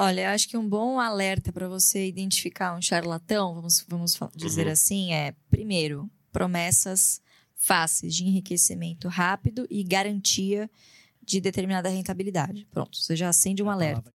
Olha, eu acho que um bom alerta para você identificar um charlatão, vamos, vamos dizer uhum. assim, é, primeiro, promessas fáceis de enriquecimento rápido e garantia de determinada rentabilidade. Pronto, você já acende um alerta.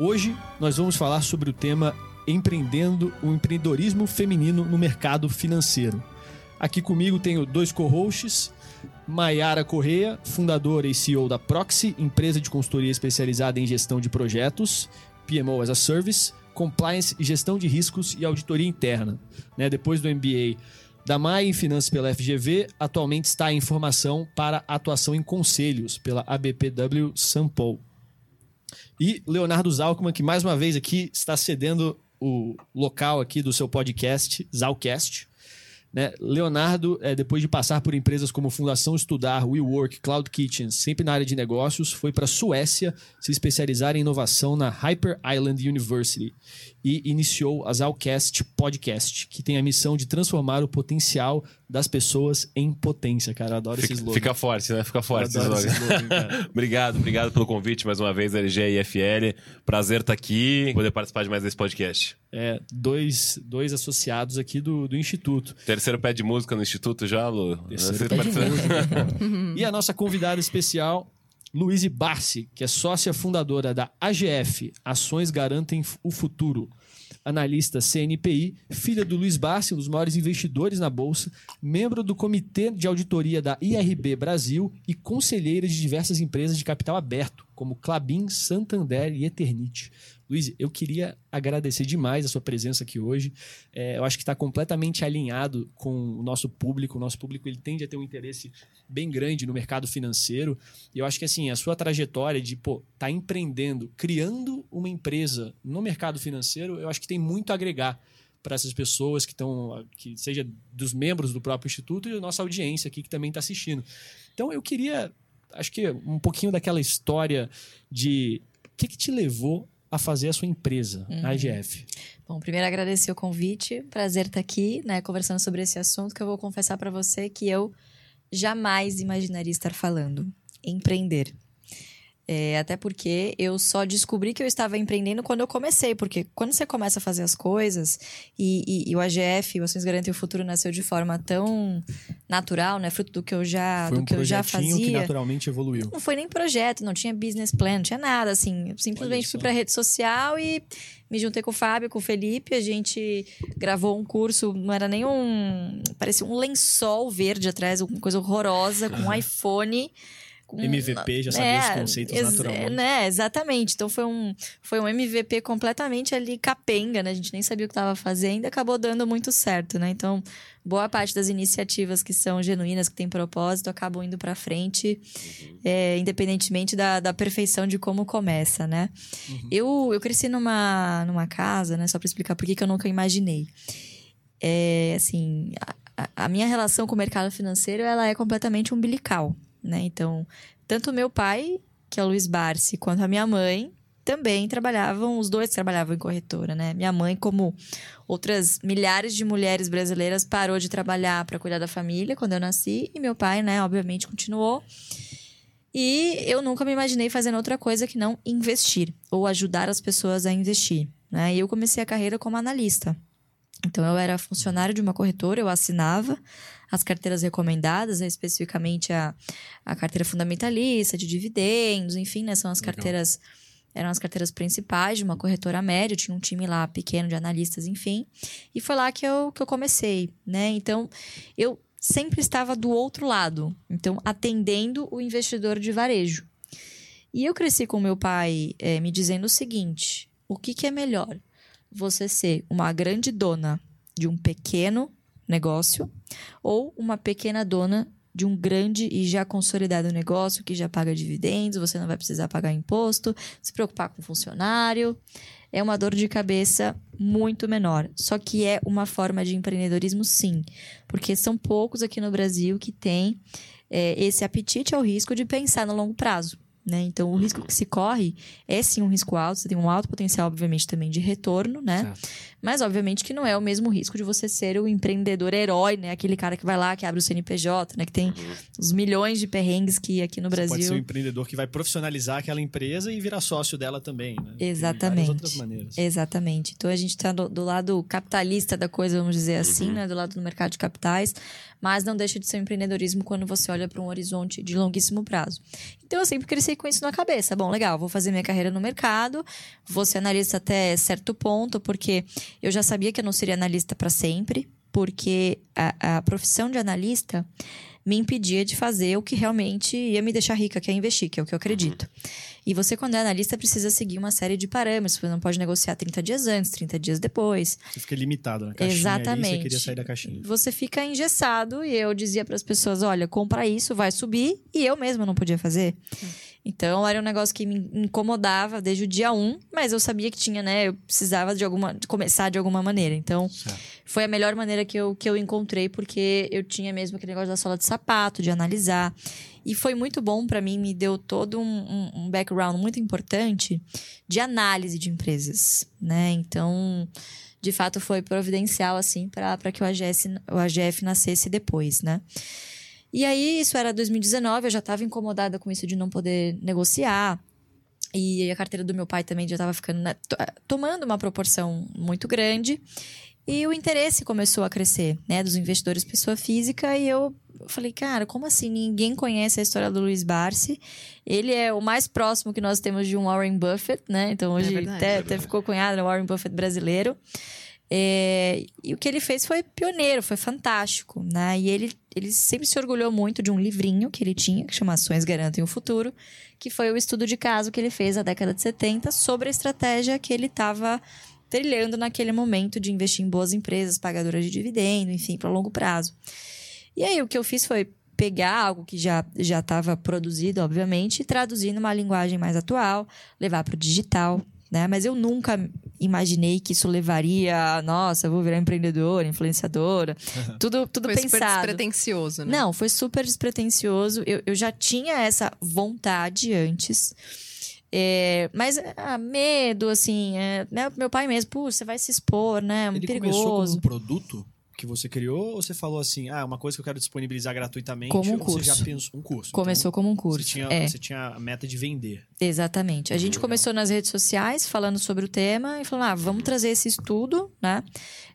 Hoje nós vamos falar sobre o tema Empreendendo o empreendedorismo feminino no mercado financeiro. Aqui comigo tenho dois co-hosts, Maiara Correia, fundadora e CEO da Proxy, empresa de consultoria especializada em gestão de projetos, PMO as a Service, compliance e gestão de riscos e auditoria interna. Né? Depois do MBA da MAI em Finanças pela FGV, atualmente está em formação para atuação em conselhos pela ABPW São Paulo. E Leonardo Zalkman, que mais uma vez aqui está cedendo o local aqui do seu podcast, Zalcast. Né? Leonardo, é, depois de passar por empresas como Fundação Estudar, WeWork, Cloud Kitchen, sempre na área de negócios, foi para a Suécia se especializar em inovação na Hyper Island University e iniciou a Zalcast Podcast, que tem a missão de transformar o potencial das pessoas em potência, cara. Eu adoro fica, esse slogan. Fica forte, né? Fica forte esse slogan. Esse slogan obrigado, obrigado pelo convite mais uma vez, LG e IFL. Prazer estar aqui, poder participar de mais desse podcast. É, dois, dois associados aqui do, do Instituto. Terceiro pé de música no Instituto já, Lu? Terceiro pé de música. e a nossa convidada especial, Luíse Barsi, que é sócia fundadora da AGF, Ações Garantem o Futuro analista CNPI, filha do Luiz Bassi, um dos maiores investidores na Bolsa, membro do Comitê de Auditoria da IRB Brasil e conselheira de diversas empresas de capital aberto, como Clabin, Santander e Eternite. Luiz, eu queria agradecer demais a sua presença aqui hoje. É, eu acho que está completamente alinhado com o nosso público. O nosso público ele tende a ter um interesse bem grande no mercado financeiro. E eu acho que assim, a sua trajetória de estar tá empreendendo, criando uma empresa no mercado financeiro, eu acho que tem muito a agregar para essas pessoas que estão, que seja dos membros do próprio instituto e da nossa audiência aqui que também está assistindo. Então eu queria, acho que um pouquinho daquela história de o que, que te levou a fazer a sua empresa, uhum. a IGF? Bom, primeiro agradecer o convite, prazer estar aqui, né, conversando sobre esse assunto que eu vou confessar para você que eu jamais imaginaria estar falando, empreender. É, até porque eu só descobri que eu estava empreendendo quando eu comecei. Porque quando você começa a fazer as coisas, e, e, e o AGF, o Ações Garantem o Futuro, nasceu de forma tão natural, né? Fruto do que eu já, foi do um que eu já fazia. que naturalmente evoluiu. Não foi nem projeto, não tinha business plan, não tinha nada, assim. Eu simplesmente fui para rede social e me juntei com o Fábio, com o Felipe, a gente gravou um curso, não era nem um. parecia um lençol verde atrás, uma coisa horrorosa, com um iPhone MVP, já sabia é, os conceitos ex naturalmente. Né, exatamente. Então foi um, foi um MVP completamente ali capenga, né? A gente nem sabia o que estava fazendo, acabou dando muito certo, né? Então, boa parte das iniciativas que são genuínas, que têm propósito, acabam indo para frente, uhum. é, independentemente da, da perfeição de como começa, né? Uhum. Eu, eu cresci numa, numa casa, né? Só para explicar por que, que eu nunca imaginei. É, assim, a, a minha relação com o mercado financeiro, ela é completamente umbilical né? Então, tanto meu pai, que é o Luiz Barsi, quanto a minha mãe também trabalhavam, os dois trabalhavam em corretora, né? Minha mãe, como outras milhares de mulheres brasileiras, parou de trabalhar para cuidar da família quando eu nasci, e meu pai, né, obviamente continuou. E eu nunca me imaginei fazendo outra coisa que não investir ou ajudar as pessoas a investir, né? E eu comecei a carreira como analista. Então eu era funcionário de uma corretora, eu assinava as carteiras recomendadas, né, especificamente a, a carteira fundamentalista, de dividendos, enfim, né, são as Legal. carteiras eram as carteiras principais de uma corretora média, tinha um time lá pequeno de analistas, enfim. E foi lá que eu, que eu comecei, né? Então, eu sempre estava do outro lado, então atendendo o investidor de varejo. E eu cresci com meu pai é, me dizendo o seguinte: o que, que é melhor? Você ser uma grande dona de um pequeno negócio ou uma pequena dona de um grande e já consolidado negócio que já paga dividendos, você não vai precisar pagar imposto, se preocupar com funcionário. É uma dor de cabeça muito menor. Só que é uma forma de empreendedorismo, sim. Porque são poucos aqui no Brasil que têm é, esse apetite ao risco de pensar no longo prazo. Né? Então, o risco que se corre é sim um risco alto, você tem um alto potencial, obviamente, também de retorno, né? Certo. Mas, obviamente, que não é o mesmo risco de você ser o empreendedor herói, né? Aquele cara que vai lá, que abre o CNPJ, né? Que tem uhum. os milhões de perrengues que aqui no você Brasil. Pode ser o um empreendedor que vai profissionalizar aquela empresa e virar sócio dela também, né? Exatamente. outras maneiras. Exatamente. Então, a gente está do, do, lado capitalista da coisa, vamos dizer assim, uhum. né? Do lado do mercado de capitais. Mas não deixa de ser um empreendedorismo quando você olha para um horizonte de longuíssimo prazo. Então, eu sempre cresci com isso na cabeça. Bom, legal, vou fazer minha carreira no mercado, vou ser analista até certo ponto, porque eu já sabia que eu não seria analista para sempre, porque a, a profissão de analista me impedia de fazer o que realmente ia me deixar rica, que é investir, que é o que eu acredito. Uhum. E você, quando é analista, precisa seguir uma série de parâmetros. Você não pode negociar 30 dias antes, 30 dias depois. Você fica limitado na caixinha. Exatamente. Ali, você queria sair da caixinha. Você fica engessado e eu dizia para as pessoas: olha, compra isso, vai subir. E eu mesma não podia fazer. Uhum. Então era um negócio que me incomodava desde o dia um, mas eu sabia que tinha, né? Eu precisava de alguma de começar de alguma maneira. Então certo. foi a melhor maneira que eu, que eu encontrei, porque eu tinha mesmo aquele negócio da sola de sapato, de analisar. E foi muito bom para mim, me deu todo um, um, background muito importante de análise de empresas, né? Então, de fato, foi providencial, assim, para que o AGS, o AGF nascesse depois, né? E aí, isso era 2019, eu já estava incomodada com isso de não poder negociar. E a carteira do meu pai também já estava ficando né, tomando uma proporção muito grande. E o interesse começou a crescer, né, dos investidores pessoa física. E eu falei, cara, como assim? Ninguém conhece a história do Luiz Barsi. Ele é o mais próximo que nós temos de um Warren Buffett, né? Então hoje é verdade, até, é até ficou cunhado, né? Warren Buffett brasileiro. É, e o que ele fez foi pioneiro, foi fantástico, né? E ele, ele sempre se orgulhou muito de um livrinho que ele tinha, que chama Ações Garantem o Futuro, que foi o estudo de caso que ele fez na década de 70 sobre a estratégia que ele estava trilhando naquele momento de investir em boas empresas, pagadoras de dividendo, enfim, para longo prazo. E aí o que eu fiz foi pegar algo que já já estava produzido, obviamente, e traduzir numa linguagem mais atual, levar para o digital, né? Mas eu nunca imaginei que isso levaria, nossa, vou virar empreendedora, influenciadora. tudo tudo foi pensado. Foi super despretensioso, né? Não, foi super despretensioso. Eu, eu já tinha essa vontade antes. É, mas ah, medo, assim, é, né? meu pai mesmo, pô, você vai se expor, né? Ele perigoso. começou como um produto? Que você criou ou você falou assim, ah, uma coisa que eu quero disponibilizar gratuitamente? Como um curso. Você já pensou um curso? Começou então, como um curso. Você tinha, é. você tinha a meta de vender. Exatamente. A gente começou nas redes sociais falando sobre o tema e falou, ah, vamos trazer esse estudo, né?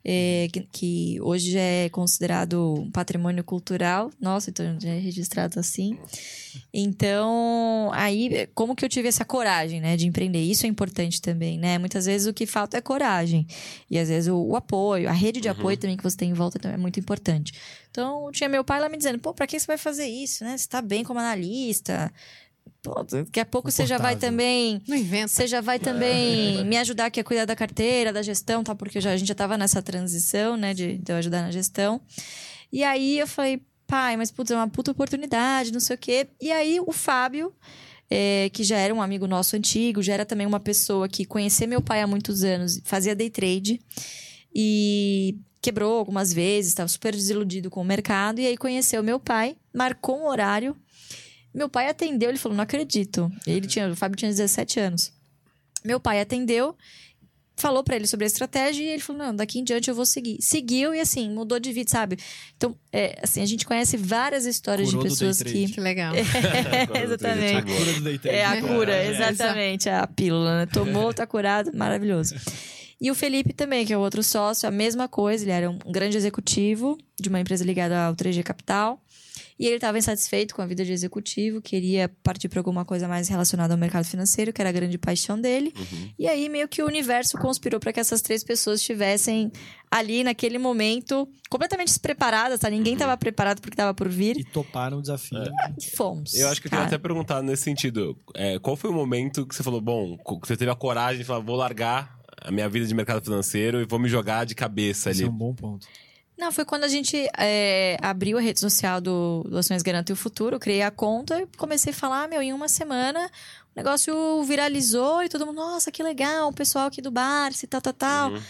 É, que, que, hoje é considerado um patrimônio cultural. Nossa, então já é registrado assim. Então, aí, como que eu tive essa coragem, né, de empreender? Isso é importante também, né? Muitas vezes o que falta é coragem. E às vezes o, o apoio, a rede de uhum. apoio também que você tem em volta também é muito importante. Então, tinha meu pai lá me dizendo, pô, pra que você vai fazer isso, né? Você tá bem como analista. Pô, daqui a pouco você já vai também. Não inventa. Você já vai também é. me ajudar aqui a cuidar da carteira, da gestão, tá? Porque já, a gente já tava nessa transição, né? De, de eu ajudar na gestão. E aí eu falei, pai, mas putz, é uma puta oportunidade, não sei o quê. E aí o Fábio. É, que já era um amigo nosso antigo, já era também uma pessoa que conhecia meu pai há muitos anos, fazia day trade e quebrou algumas vezes, estava super desiludido com o mercado, e aí conheceu meu pai, marcou um horário meu pai atendeu, ele falou: não acredito. Ele tinha, o Fábio tinha 17 anos. Meu pai atendeu, falou para ele sobre a estratégia e ele falou: não, daqui em diante eu vou seguir. Seguiu e assim, mudou de vida, sabe? Então, é, assim, a gente conhece várias histórias Curou de pessoas que. Que legal. É, exatamente. A cura do day trade. É a cura, exatamente. É a pílula, né? Tomou, tá curado, maravilhoso. E o Felipe também, que é o outro sócio, a mesma coisa. Ele era um grande executivo de uma empresa ligada ao 3G Capital. E ele estava insatisfeito com a vida de executivo, queria partir para alguma coisa mais relacionada ao mercado financeiro, que era a grande paixão dele. Uhum. E aí meio que o universo conspirou para que essas três pessoas estivessem ali naquele momento completamente despreparadas, tá? Ninguém estava uhum. preparado porque estava por vir. E toparam o desafio. É. Fomos. Eu acho que eu queria até perguntar nesse sentido. É, qual foi o momento que você falou, bom, você teve a coragem de falar, vou largar a minha vida de mercado financeiro e vou me jogar de cabeça Esse ali. é um bom ponto. Não, foi quando a gente é, abriu a rede social do, do Ações Garantem o Futuro, criei a conta e comecei a falar, meu, em uma semana o negócio viralizou e todo mundo, nossa, que legal, o pessoal aqui do bar, se tal, tal, tal. Uhum.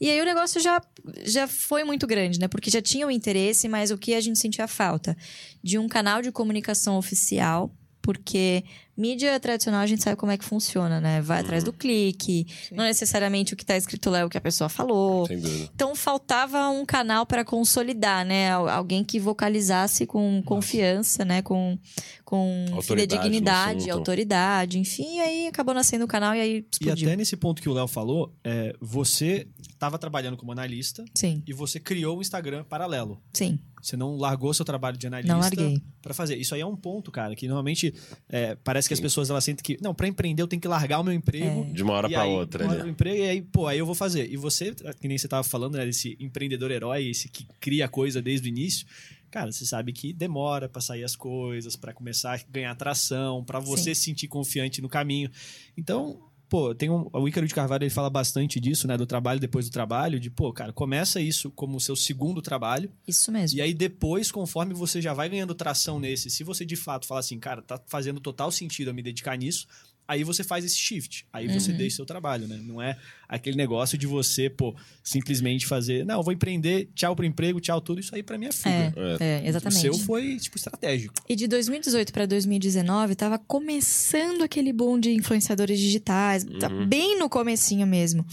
E aí o negócio já, já foi muito grande, né? Porque já tinha o interesse, mas o que a gente sentia falta? De um canal de comunicação oficial, porque mídia tradicional a gente sabe como é que funciona, né? Vai atrás do clique, não necessariamente o que tá escrito lá é o que a pessoa falou. Sem dúvida. Então faltava um canal para consolidar, né? Al- Alguém que vocalizasse com confiança, né? Com, com fidedignidade, assunto. autoridade, enfim. E aí acabou nascendo o canal e aí E explodiu. até nesse ponto que o Léo falou, é, você estava trabalhando como analista Sim, e você criou o Instagram paralelo. sim. Você não largou seu trabalho de analista Não larguei. para fazer. Isso aí é um ponto, cara, que normalmente é, parece que as pessoas elas sentem que, não, para empreender eu tenho que largar o meu emprego. De uma hora pra aí, outra. o emprego e aí, pô, aí eu vou fazer. E você, que nem você tava falando, né, desse empreendedor herói, esse que cria a coisa desde o início. Cara, você sabe que demora pra sair as coisas, pra começar a ganhar tração, pra você se sentir confiante no caminho. Então, pô, tem um, o Ícaro de Carvalho ele fala bastante disso, né, do trabalho depois do trabalho, de, pô, cara, começa isso como o seu segundo trabalho, Isso mesmo. e aí depois, conforme você já vai ganhando tração nesse, se você de fato fala assim, cara, tá fazendo total sentido eu me dedicar nisso, aí você faz esse shift, aí você Uhum. deixa seu trabalho, né? Não é aquele negócio de você, pô, simplesmente fazer, não, eu vou empreender, tchau pro emprego, tchau tudo, isso aí pra mim é fuga. É, é, exatamente. O seu foi, tipo, estratégico. E de 2018 para 2019, tava começando aquele boom de influenciadores digitais, tá bem no comecinho mesmo.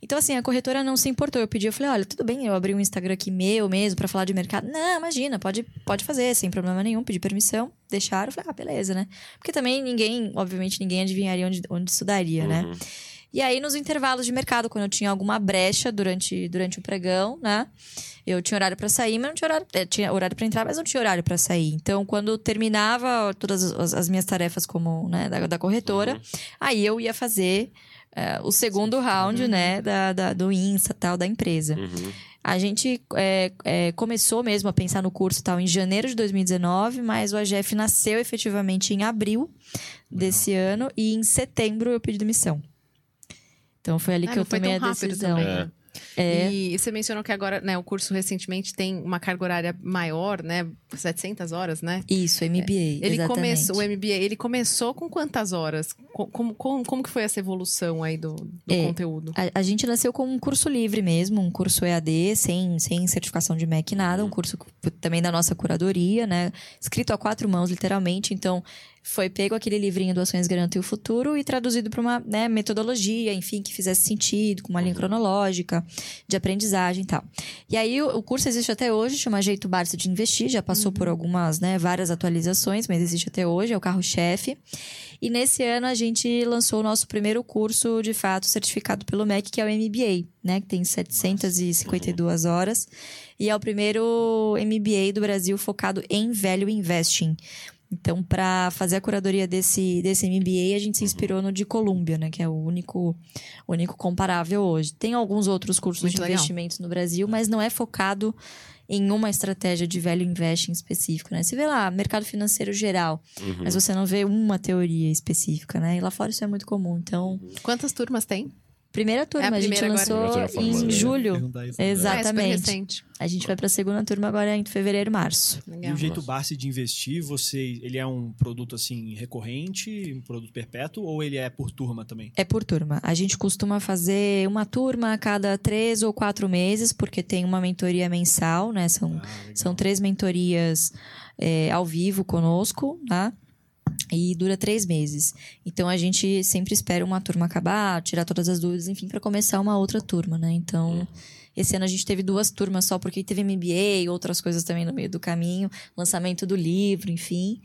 Então, assim, a corretora não se importou. Eu pedi, eu falei, olha, tudo bem, eu abri um Instagram aqui meu mesmo pra falar de mercado. Não, imagina, pode, pode fazer, sem problema nenhum. Pedi permissão, deixaram. Eu falei, ah, beleza, né? Porque também ninguém, obviamente, ninguém adivinharia onde, onde isso daria, né? Uhum. E aí, nos intervalos de mercado, quando eu tinha alguma brecha durante, durante o pregão, né? Eu tinha horário pra sair, mas não tinha horário. eh, tinha horário pra entrar, mas não tinha horário pra sair. Então, quando terminava todas as, as minhas tarefas como, né, da, da corretora, aí eu ia fazer eh, o segundo round, né, da, da- do Insta tal, da empresa. Uhum. A gente é, é, começou mesmo a pensar no curso tal em janeiro de 2019, mas o AGF nasceu efetivamente em abril desse ano e em setembro eu pedi demissão. Então foi ali Ah, que eu tomei a decisão. também, É. né? É. E você mencionou que agora, né, o curso recentemente tem uma carga horária maior, né? 700 horas, né? Isso, MBA. Ele exatamente. começou, o MBA, ele começou com quantas horas? Co- Como, como, como que foi essa evolução aí do, do É. conteúdo? A, a gente nasceu com um curso livre mesmo, um curso EAD, sem, sem certificação de MEC, nada. Um curso também da nossa curadoria, né? Escrito a quatro mãos, literalmente. Então, foi pego aquele livrinho do Ações Garantem o Futuro e traduzido para uma né, metodologia, enfim, que fizesse sentido, com uma linha cronológica, de aprendizagem e tal. E aí, o, o curso existe até hoje, chama Jeito Barça de Investir, já passou por algumas, né, várias atualizações, mas existe até hoje, é o carro-chefe. E nesse ano a gente lançou o nosso primeiro curso, de fato, certificado pelo MEC, que é o MBA, né? Que tem 752 horas. E é o primeiro MBA do Brasil focado em value investing. Então, para fazer a curadoria desse, desse MBA, a gente se inspirou no de Colômbia, né? Que é o único, único comparável hoje. Tem alguns outros cursos Muito de legal. investimentos no Brasil, mas não é focado em uma estratégia de value investing específico, né? Você vê lá, mercado financeiro geral, Uhum. mas você não vê uma teoria específica, né? E lá fora isso é muito comum. Então, Quantas turmas tem? Primeira turma, É a a, gente agora. lançou turma em julho. É Exatamente. a gente vai pra segunda turma agora em fevereiro, março. E Legal. o jeito Barsi de investir, você, ele é um produto assim recorrente, um produto perpétuo, ou ele é por turma também? É por turma. A gente costuma fazer uma turma a cada três ou quatro meses, porque tem uma mentoria mensal, né? São, Ah, são três mentorias é, ao vivo conosco, tá? E dura três meses. Então a gente sempre espera uma turma acabar, tirar todas as dúvidas, enfim, para começar uma outra turma, né? Então. Esse ano a gente teve duas turmas só, porque teve MBA, outras coisas também no meio do caminho, lançamento do livro, enfim.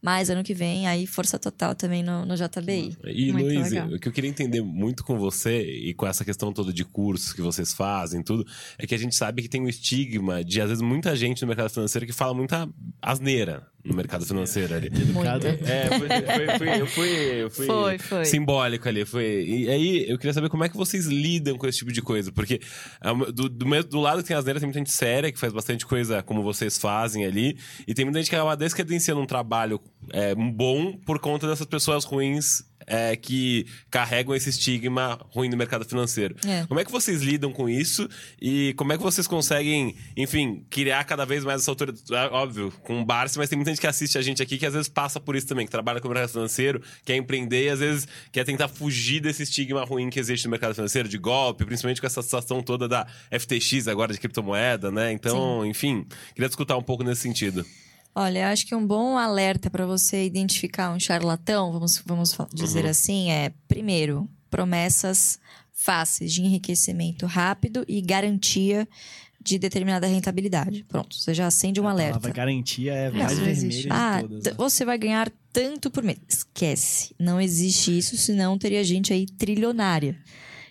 Mas ano que vem, aí força total também no, no JBI. E, Muito Luiz, legal. o que eu queria entender muito com você e com essa questão toda de cursos que vocês fazem, tudo, é que a gente sabe que tem um estigma de, às vezes, muita gente no mercado financeiro que fala muita asneira no mercado financeiro ali. Educado. É, foi, foi- foi- Foi, foi. simbólico ali. Foi. E aí, eu queria saber como é que vocês lidam com esse tipo de coisa. Porque é do, do, mesmo- do lado que tem as neiras, tem muita gente séria que faz bastante coisa como vocês fazem ali. E tem muita gente que acaba descredenciando um trabalho é, bom por conta dessas pessoas ruins é, que carregam esse estigma ruim no mercado financeiro. É. Como é que vocês lidam com isso e como é que vocês conseguem, enfim, criar cada vez mais essa autoridade? É, óbvio, com o Barça, mas tem muita gente que assiste a gente aqui que às vezes passa por isso também, que trabalha com o mercado financeiro, quer empreender e às vezes quer tentar fugir desse estigma ruim que existe no mercado financeiro, de golpe, principalmente com essa situação toda da FTX agora de criptomoeda, né? Então, enfim, queria escutar um pouco nesse sentido. Olha, acho que um bom alerta para você identificar um charlatão, vamos, vamos dizer assim, é, primeiro, promessas fáceis de enriquecimento rápido e garantia de determinada rentabilidade. Pronto, você já acende um A alerta. palavra garantia é mais vermelha Ah, todas. né? você vai ganhar tanto por mês. Esquece. Não existe isso, senão teria gente aí trilionária.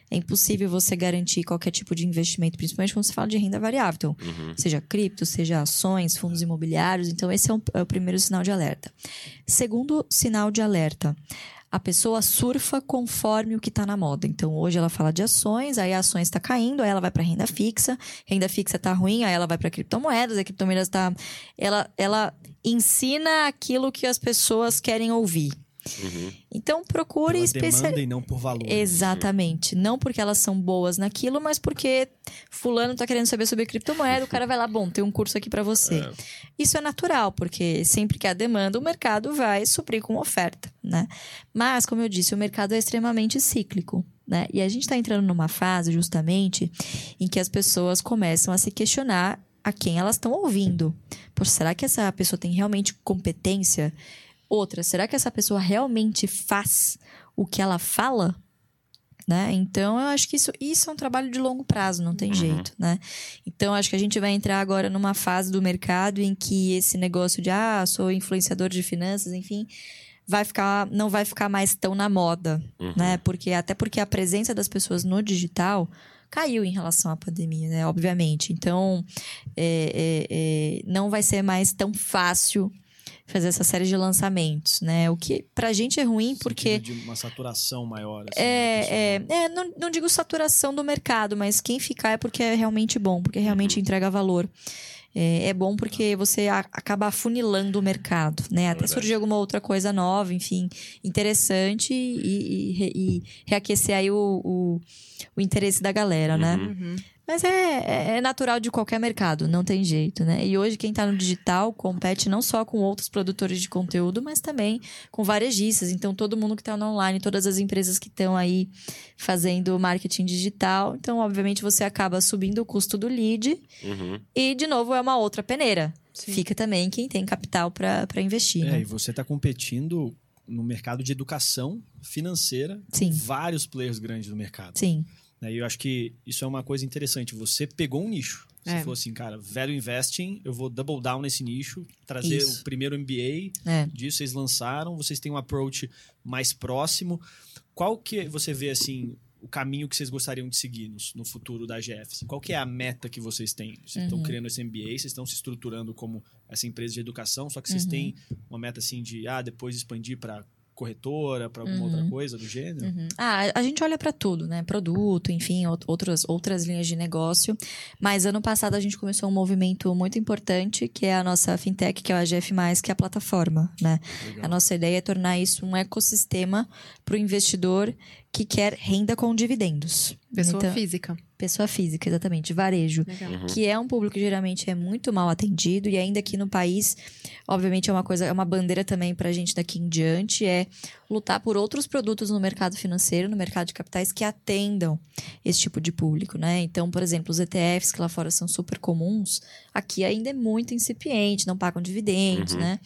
É impossível você garantir qualquer tipo de investimento, principalmente quando se fala de renda variável. Então, seja cripto, seja ações, fundos imobiliários. Então, esse é, um- é o primeiro sinal de alerta. Segundo sinal de alerta. A pessoa surfa conforme o que está na moda. Então, hoje ela fala de ações, aí a ações está caindo, aí ela vai para renda fixa, renda fixa está ruim, aí ela vai para criptomoedas, a criptomoedas está. Ela, ela ensina aquilo que as pessoas querem ouvir. Então, procure Pela especial. demanda e não por valor. Exatamente. Não porque elas são boas naquilo, mas porque fulano tá querendo saber sobre criptomoeda, o cara vai lá, bom, tem um curso aqui para você. Isso é natural, porque sempre que há demanda, o mercado vai suprir com oferta, né? Mas, como eu disse, o mercado é extremamente cíclico. Né? E a gente está entrando numa fase, justamente, em que as pessoas começam a se questionar a quem elas estão ouvindo. Poxa, será que essa pessoa tem realmente competência? Outra, será que essa pessoa realmente faz o que ela fala? Né? Então, eu acho que isso, isso é um trabalho de longo prazo, não tem jeito, né? Então, acho que a gente vai entrar agora numa fase do mercado em que esse negócio de, ah, sou influenciador de finanças, enfim, vai ficar, não vai ficar mais tão na moda, né? Porque, até porque a presença das pessoas no digital caiu em relação à pandemia, né? Obviamente. Então, é, é, é, não vai ser mais tão fácil fazer essa série de lançamentos, né? O que pra gente é ruim porque Sentido de uma saturação maior. Assim, né, é, pessoal. é, é, não, não digo saturação do mercado, mas quem ficar é porque é realmente bom, porque realmente entrega valor. É, é bom porque você a- acaba afunilando o mercado, né? Até verdade. surgir alguma outra coisa nova, enfim, interessante e, e- e re- e reaquecer aí o, o, o interesse da galera, né? Uhum. Mas é, é- é natural de qualquer mercado, não tem jeito, né? E hoje quem tá no digital compete não só com outros produtores de conteúdo, mas também com varejistas. Então, todo mundo que tá no online, todas as empresas que estão aí fazendo marketing digital. Então, obviamente, você acaba subindo o custo do lead. Uhum. E, de novo, é uma outra peneira. Sim. Fica também quem tem capital para investir, É, né? e você está competindo no mercado de educação financeira Sim. com vários players grandes no mercado. Sim, Né, E eu acho que isso é uma coisa interessante. Você pegou um nicho. Você É. falou assim, cara, velho investing, eu vou double down nesse nicho, trazer Isso. o primeiro MBA é. disso, vocês lançaram, vocês têm um approach mais próximo. Qual que você vê, assim, o caminho que vocês gostariam de seguir no, no futuro da AGF? Assim, qual que é a meta que vocês têm? Vocês Uhum. estão criando esse MBA, vocês estão se estruturando como essa empresa de educação, só que vocês Uhum. têm uma meta, assim, de, ah, depois expandir para corretora, para alguma Uhum. outra coisa do gênero? Uhum. Ah, a gente olha para tudo, né? Produto, enfim, out- outras, outras linhas de negócio. Mas ano passado a gente começou um movimento muito importante, que é a nossa fintech, que é o AGF+, que é a plataforma, né? Legal. A nossa ideia é tornar isso um ecossistema para o investidor que quer renda com dividendos. Pessoa Então, física. pessoa física, exatamente, varejo Legal. que é um público que geralmente é muito mal atendido e ainda aqui no país, obviamente é uma coisa, é uma bandeira também pra gente daqui em diante é lutar por outros produtos no mercado financeiro, no mercado de capitais que atendam esse tipo de público, né? Então, por exemplo, os ETFs que lá fora são super comuns, aqui ainda é muito incipiente, não pagam dividendos, Uhum. né?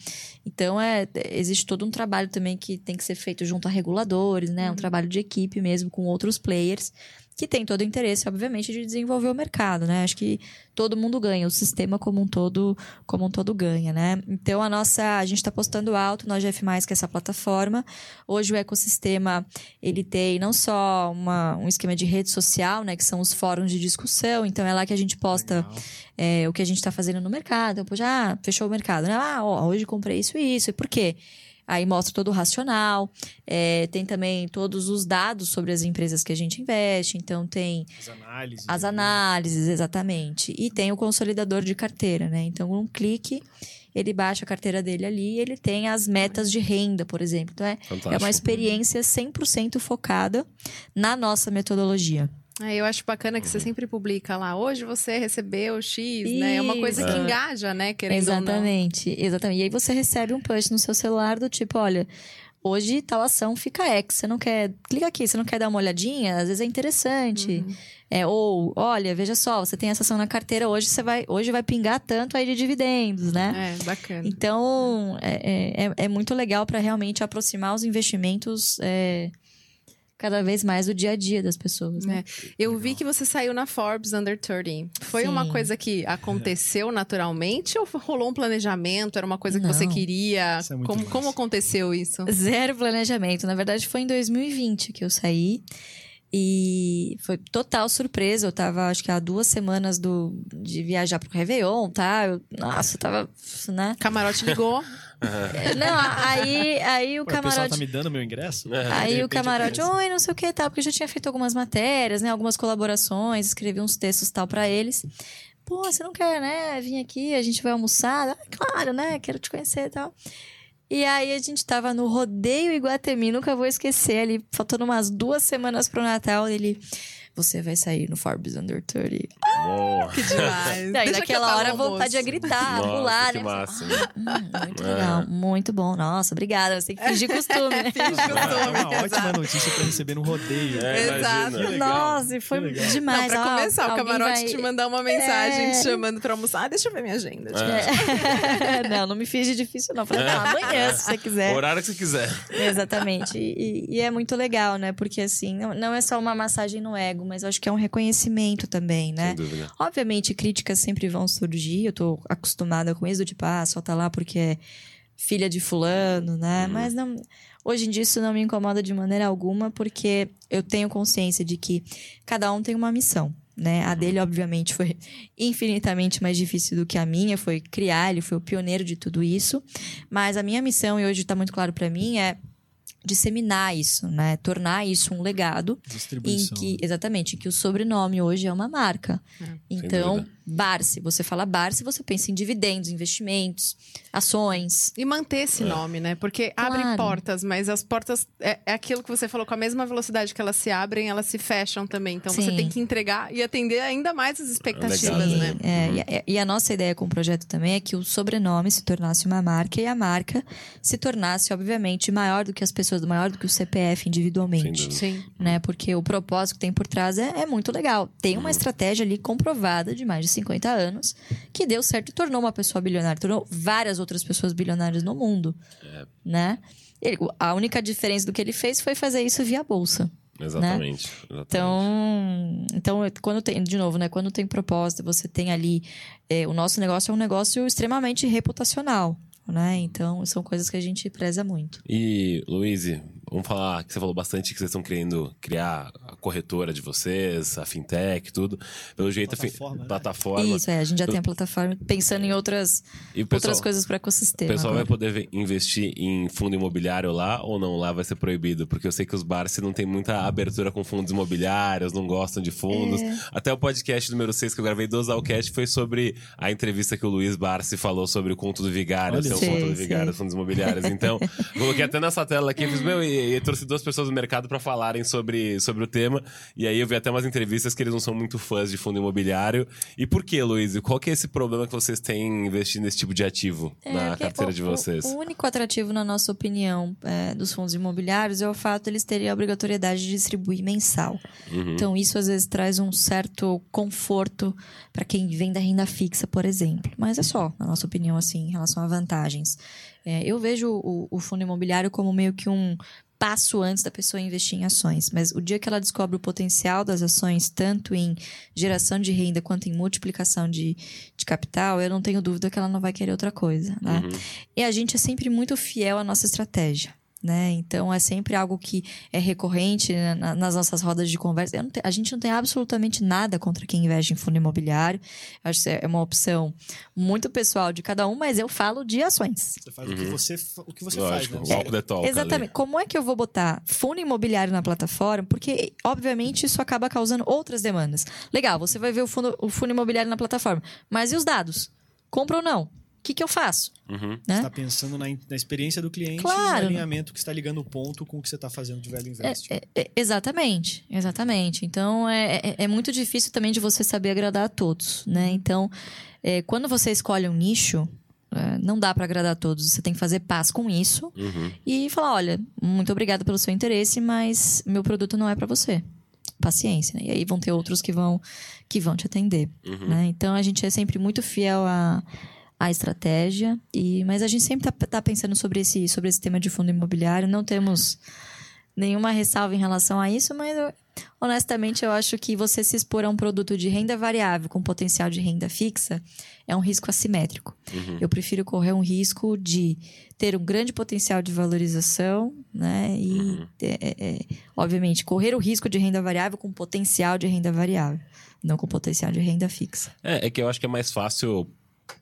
Então, é, existe todo um trabalho também que tem que ser feito junto a reguladores, né? Um trabalho de equipe mesmo com outros players que tem todo o interesse, obviamente, de desenvolver o mercado, né? Acho que todo mundo ganha, o sistema como um todo, como um todo ganha, né? Então a nossa, a gente está postando alto no GF+, que é essa plataforma. Hoje o ecossistema, ele tem não só uma, um esquema de rede social, né, que são os fóruns de discussão, então é lá que a gente posta é, o que a gente está fazendo no mercado. Então, poxa, ah, fechou o mercado, né? Ah, ó, hoje comprei isso e isso, e por quê? Aí mostra todo o racional, é, tem também todos os dados sobre as empresas que a gente investe, então tem As análises. as né? análises, exatamente. E tem o consolidador de carteira, né? Então, um clique ele baixa a carteira dele ali e ele tem as metas de renda, por exemplo. Então, é, é uma experiência 100% focada na nossa metodologia. É, eu acho bacana que você Uhum. sempre publica lá. Hoje você recebeu X, né? É uma coisa que Isso. engaja, né? Querendo ou não. Exatamente, exatamente. E aí você recebe um push no seu celular do tipo, olha, hoje tal ação fica X, você não quer, clica aqui, você não quer dar uma olhadinha, às vezes é interessante. Uhum. É, ou, olha, veja só, você tem essa ação na carteira, hoje você vai, hoje vai pingar tanto aí de dividendos, né? É, bacana. Então, é, é, é muito legal para realmente aproximar os investimentos é, cada vez mais do dia a dia das pessoas. Né? Eu vi que você saiu na Forbes Under 30. Foi uma Sim. coisa que aconteceu naturalmente ou rolou um planejamento? Era uma coisa que Não. você queria? É como, como aconteceu isso? Zero planejamento. Na verdade, foi em 2020 que eu saí. E foi total surpresa. Eu tava, acho que há duas semanas do, de viajar pro Réveillon, tá? Eu, nossa, eu tava, né? Camarote ligou. Não, aí, aí o o pessoal camarote... tá me dando meu ingresso? De Aí o camarote, oi, não sei o que tal, porque eu já tinha feito algumas matérias, né? Algumas colaborações, escrevi uns textos tal pra eles. Pô, você não quer, né? Vir aqui, a gente vai almoçar? Ah, claro, né? Quero te conhecer e tal. E aí a gente tava no Rodeio Iguatemi, nunca vou esquecer, ali, faltando umas duas semanas pro Natal, ele... Você vai sair no Forbes Under 30. Boa. Que demais. Daí Deixa naquela hora, vontade de gritar, Nossa, pular, que né? massa. Hum, muito É. legal, muito bom. Nossa, obrigada. Você tem que fingir costume, né? Finge É uma costume, ótima notícia pra receber no rodeio. É, Exato. Nossa, e foi demais. Não, pra Ó, começar, o camarote vai- te mandar uma mensagem É. te chamando pra almoçar. Ah, deixa eu ver minha agenda. É. não, não me fiz de difícil, não. Falei, não, amanhã, se você quiser. O horário que você quiser. Exatamente. E, e é muito legal, né? Porque, assim, não, não é só uma massagem no ego, mas acho que é um reconhecimento também, né? Sem dúvida. Obviamente, críticas sempre vão surgir. Eu tô acostumada com isso, do tipo, ah, só tá lá porque é filha de fulano, né? Uhum. Mas não. Hoje em dia isso não me incomoda de maneira alguma, porque eu tenho consciência de que cada um tem uma missão. Né? A dele, obviamente, foi infinitamente mais difícil do que a minha, foi criar, ele foi o pioneiro de tudo isso. Mas a minha missão, e hoje tá muito claro para mim, é disseminar isso, né? Tornar isso um legado em Distribuição. que, exatamente, em que o sobrenome hoje é uma marca. Então, Barsi, você fala Barsi, você pensa em dividendos, investimentos, ações. E manter esse nome, né? Porque abre Claro. portas, mas as portas é, é aquilo que você falou, com a mesma velocidade que elas se abrem, elas se fecham também. Então você Sim. tem que entregar e atender ainda mais as expectativas, Legal. né? É, e a- e, a nossa ideia com o projeto também é que o sobrenome se tornasse uma marca e a marca se tornasse, obviamente, maior do que as pessoas, maior do que o CPF individualmente. Sim. Né? Porque o propósito que tem por trás é, é muito legal. Tem uma estratégia ali comprovada de mais de 50 anos que deu certo e tornou uma pessoa bilionária, tornou várias outras pessoas bilionárias no mundo. Né? Ele- a única diferença do que ele fez foi fazer isso via bolsa. Exatamente. exatamente. Então, então quando tem, de novo, né? Quando tem propósito, você tem ali. é, o nosso negócio é um negócio extremamente reputacional, né? Então, são coisas que a gente preza muito. E, Luiz, vamos falar que você falou bastante que vocês estão querendo criar a corretora de vocês, a fintech, tudo. Pelo jeito, fin- Plataforma, né? plataforma. Isso, é, a gente já tem a plataforma pensando em outras, E o pessoal, outras coisas para o o ecossistema. pessoal vai agora. poder ve- investir em fundo imobiliário lá ou não? Lá vai ser proibido? Porque eu sei que os Barsi não tem muita abertura com fundos imobiliários, não gostam de fundos. É. Até o podcast número 6 que eu gravei do Zalcast foi sobre a entrevista que o Luiz Barsi falou sobre o conto do Vigário, ser um só. conto do Vigário, fundos imobiliários. Então, coloquei até nessa tela aqui, fiz, meu, e, e trouxe duas pessoas do mercado para falarem sobre, sobre o tema. E aí eu vi até umas entrevistas que eles não são muito fãs de fundo imobiliário. E por que, Luiz? Qual que é esse problema que vocês têm investindo nesse tipo de ativo É, na carteira o- de o- vocês? O, único atrativo, na nossa opinião, é, dos fundos imobiliários é o fato de eles terem a obrigatoriedade de distribuir mensal. Uhum. Então, isso às vezes traz um certo conforto para quem vem da renda fixa, por exemplo. Mas é só, na nossa opinião, assim, em relação a vantagens. É, eu vejo o, o fundo imobiliário como meio que um passo antes da pessoa investir em ações. Mas o dia que ela descobre o potencial das ações, tanto em geração de renda quanto em multiplicação de, de capital, eu não tenho dúvida que ela não vai querer outra coisa, né? Uhum. E a gente é sempre muito fiel à nossa estratégia. Né? Então é sempre algo que é recorrente né, na- nas nossas rodas de conversa. Eu não te- a gente não tem absolutamente nada contra quem investe em fundo imobiliário. Acho que é uma opção muito pessoal de cada um, mas eu falo de ações. Você faz o que você, o que você Lógico, faz, né? walk the talk Exatamente. Como é que eu vou botar fundo imobiliário na plataforma? Porque, obviamente, isso acaba causando outras demandas. Legal, você vai ver o fundo, o fundo imobiliário na plataforma. Mas e os dados? Compra ou não? Que, que eu faço? Uhum. Né? Você está pensando na, na experiência do cliente Claro. e no alinhamento que está ligando o ponto com o que você está fazendo de Value Invest. É, é, exatamente, exatamente. Então é, é, é muito difícil também de você saber agradar a todos, né? Então, é, quando você escolhe um nicho, é, não dá para agradar a todos. Você tem que fazer paz com isso Uhum. e falar: olha, muito obrigada pelo seu interesse, mas meu produto não é para você. Paciência, né? E aí vão ter outros que vão que vão te atender, Uhum. né? Então a gente é sempre muito fiel à, à estratégia e mas a gente sempre tá, tá pensando sobre esse sobre esse tema de fundo imobiliário. Não temos nenhuma ressalva em relação a isso, mas eu- honestamente eu acho que você se expor a um produto de renda variável com potencial de renda fixa é um risco assimétrico. Uhum. Eu prefiro correr um risco de ter um grande potencial de valorização, né? E, Uhum. é, é, é, obviamente, correr o risco de renda variável com potencial de renda variável, não com potencial de renda fixa. É, é que eu acho que é mais fácil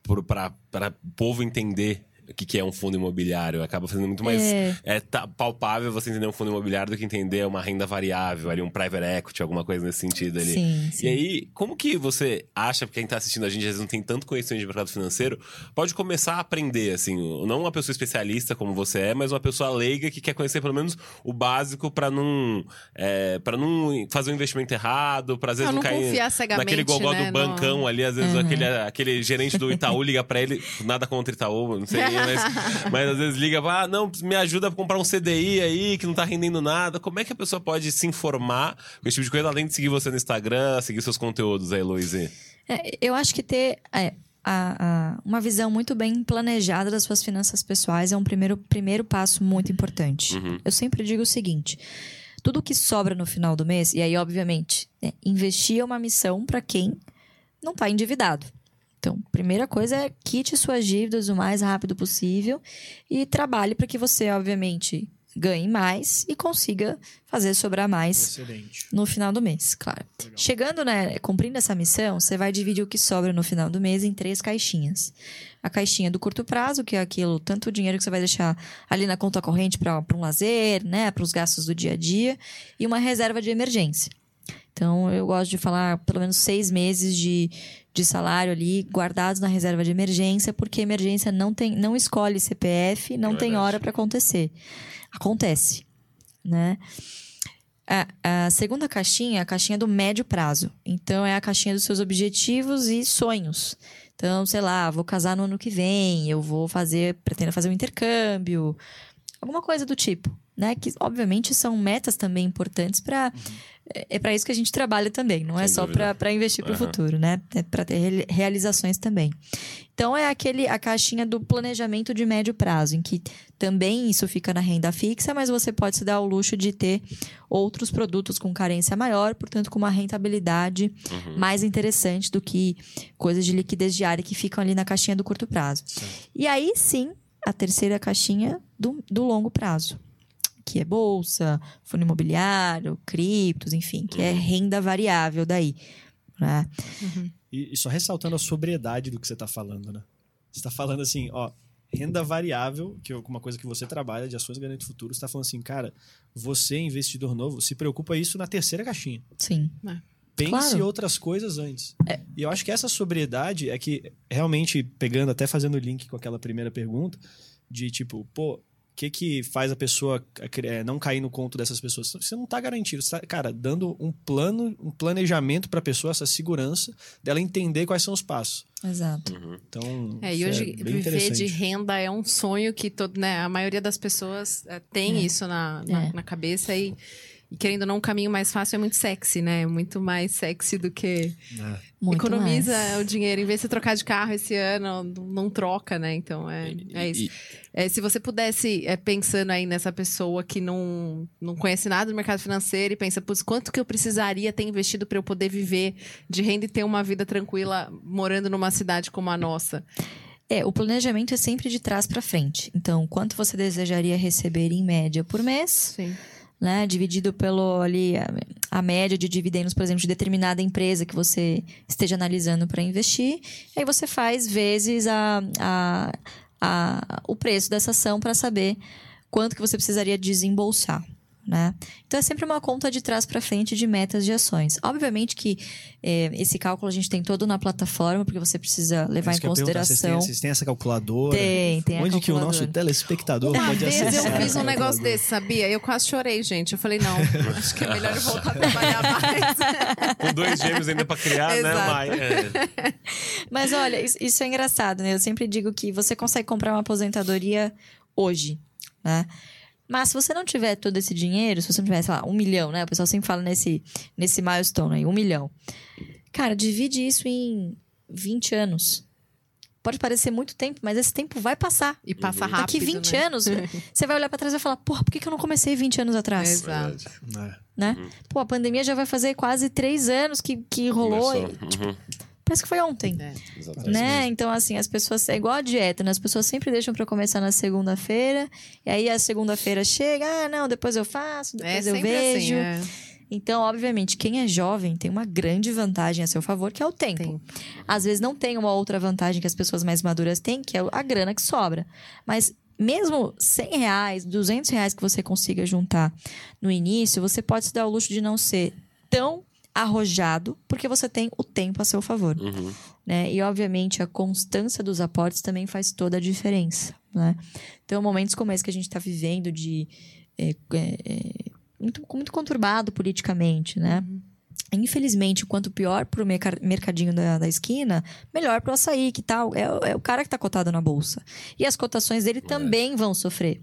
para o povo entender o que, que é um fundo imobiliário. Acaba fazendo muito mais É. é, tá palpável você entender um fundo imobiliário do que entender uma renda variável, ali, um private equity, alguma coisa nesse sentido ali. Sim, sim. E aí, como que você acha, porque quem tá assistindo a gente às vezes não tem tanto conhecimento de mercado financeiro, pode começar a aprender, assim, não uma pessoa especialista como você é, mas uma pessoa leiga que quer conhecer pelo menos o básico para não é, para não fazer um investimento errado, para às vezes Não, não, cair naquele gogó né, do bancão no- ali, às vezes aquele, aquele gerente do Itaú liga para ele, nada contra Itaú, não sei, mas, mas às vezes liga, ah, não, me ajuda a comprar um CDI aí que não tá rendendo nada. Como é que a pessoa pode se informar com esse tipo de coisa, além de seguir você no Instagram, seguir seus conteúdos aí, Luizy? É, eu acho que ter é, a- a- uma visão muito bem planejada das suas finanças pessoais é um primeiro, primeiro passo muito importante. Uhum. Eu sempre digo o seguinte: tudo que sobra no final do mês, e aí, obviamente, né, investir é uma missão para quem não está endividado. Então, primeira coisa é quite suas dívidas o mais rápido possível e trabalhe para que você, obviamente, ganhe mais e consiga fazer sobrar mais Excelente. no final do mês, claro. Chegando, né, cumprindo essa missão, você vai dividir o que sobra no final do mês em três caixinhas. A caixinha do curto prazo, que é aquilo, tanto o dinheiro que você vai deixar ali na conta corrente para um lazer, né, para os gastos do dia a dia, e uma reserva de emergência. Então, eu gosto de falar pelo menos seis meses de, de salário ali guardados na reserva de emergência, porque emergência não tem, não escolhe CPF, não É tem hora para acontecer. Acontece, né? A, a segunda caixinha é a caixinha do médio prazo. Então, é a caixinha dos seus objetivos e sonhos. Então, sei lá, vou casar no ano que vem, eu vou fazer, pretendo fazer um intercâmbio, alguma coisa do tipo, né? Que, obviamente, são metas também importantes para É para isso que a gente trabalha também, não é Sem só dúvida. para investir para o Aham. futuro, né? É para ter reali- realizações também. Então, é aquele a caixinha do planejamento de médio prazo, em que também isso fica na renda fixa, mas você pode se dar ao luxo de ter outros produtos com carência maior, portanto, com uma rentabilidade mais interessante do que coisas de liquidez diária que ficam ali na caixinha do curto prazo. E aí sim, a terceira caixinha do, do longo prazo, que é bolsa, fundo imobiliário, criptos, enfim, que é renda variável daí. né? E, e só ressaltando a sobriedade do que você está falando, né? Você está falando assim, ó, renda variável, que é uma coisa que você trabalha de ações garantia futuro, você está falando assim, cara, você, investidor novo, se preocupa isso na terceira caixinha. Sim. Pense Claro. em outras coisas antes. E eu acho que essa sobriedade é que, realmente, pegando, até fazendo link com aquela primeira pergunta, de tipo, pô, que que faz a pessoa eh, não cair no conto dessas pessoas? Você não tá garantido. Você tá, cara, dando um plano, um planejamento para a pessoa, essa segurança dela entender quais são os passos. Exato. Então, É, e isso hoje bem viver de renda é um sonho que todo, né, a maioria das pessoas é, tem É. isso na, na, É. na cabeça e, e querendo ou não, um caminho mais fácil é muito sexy, né? Muito mais sexy do que Muito economiza mais. o dinheiro. Em vez de você trocar de carro esse ano, não, não troca, né? Então é, é isso. E- É, se você pudesse, é, pensando aí nessa pessoa que não, não conhece nada do mercado financeiro e pensa, putz, quanto que eu precisaria ter investido para eu poder viver de renda e ter uma vida tranquila morando numa cidade como a nossa? É, o planejamento é sempre de trás para frente. Então, quanto você desejaria receber em média por mês, Sim. Né? Dividido pelo ali a, a média de dividendos, por exemplo, de determinada empresa que você esteja analisando para investir. Aí você faz vezes a, a, a- o preço dessa ação para saber quanto que você precisaria desembolsar. Né? Então é sempre uma conta de trás para frente de metas de ações. Obviamente que é, esse cálculo a gente tem todo na plataforma, porque você precisa levar Isso em consideração. vocês têm essa calculadora? Tem, tem a Onde que o nosso telespectador Uma pode vez acessar? eu fiz um negócio desse, sabia? Eu quase chorei, gente. Eu falei, não, acho que é melhor eu voltar a trabalhar mais. Com dois gêmeos ainda pra criar, né, Exato. Mai? É. Mas olha, isso, isso é engraçado, né? Eu sempre digo que você consegue comprar uma aposentadoria hoje, né? Mas se você não tiver todo esse dinheiro, se você não tiver, sei lá, um milhão, né? O pessoal sempre fala nesse, nesse milestone aí, um milhão. Cara, divide isso em 20 anos. Pode parecer muito tempo, mas esse tempo vai passar. E passa rápido. Daqui 20 né? anos, você vai olhar pra trás e vai falar, porra, por que, que eu não comecei 20 anos atrás? Exato. É. Né? Pô, a pandemia já vai fazer quase três anos que, que rolou. Começou. e, Uhum. Parece que foi ontem. É. Exatamente. Né? Então, assim, as pessoas. É igual a dieta, né? As pessoas sempre deixam pra começar na segunda-feira. E aí a segunda-feira chega, ah, não, depois eu faço, É depois eu sempre vejo. assim, é. Então, obviamente, quem é jovem tem uma grande vantagem a seu favor, que é o tempo. Tempo. Às vezes não tem uma outra vantagem que as pessoas mais maduras têm, que é a grana que sobra. Mas mesmo 100 reais, 200 reais que você consiga juntar no início, você pode se dar o luxo de não ser tão arrojado, porque você tem o tempo a seu favor. Uhum. né? E, obviamente, a constância dos aportes também faz toda a diferença, né? Então, momentos como esse que a gente está vivendo de... é, é, é, muito, muito conturbado politicamente, né? Infelizmente, quanto pior pro merca- mercadinho da, da esquina, melhor pro açaí, que tal? É, o- é o cara que tá cotado na bolsa. E as cotações dele também vão sofrer.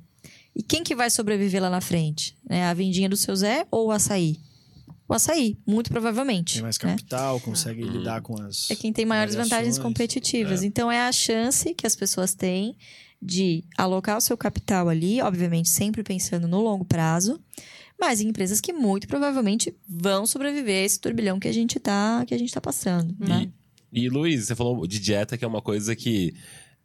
E quem que vai sobreviver lá na frente? Né? A vendinha do seu Zé ou o açaí? O açaí, muito provavelmente. Tem mais né? capital, consegue lidar com as. É quem tem maiores vantagens variações. competitivas. Então, é a chance que as pessoas têm de alocar o seu capital ali, obviamente sempre pensando no longo prazo, mas em empresas que muito provavelmente vão sobreviver a esse turbilhão que a gente tá, que a gente tá passando, né? E, Luiz, você falou de dieta, que é uma coisa que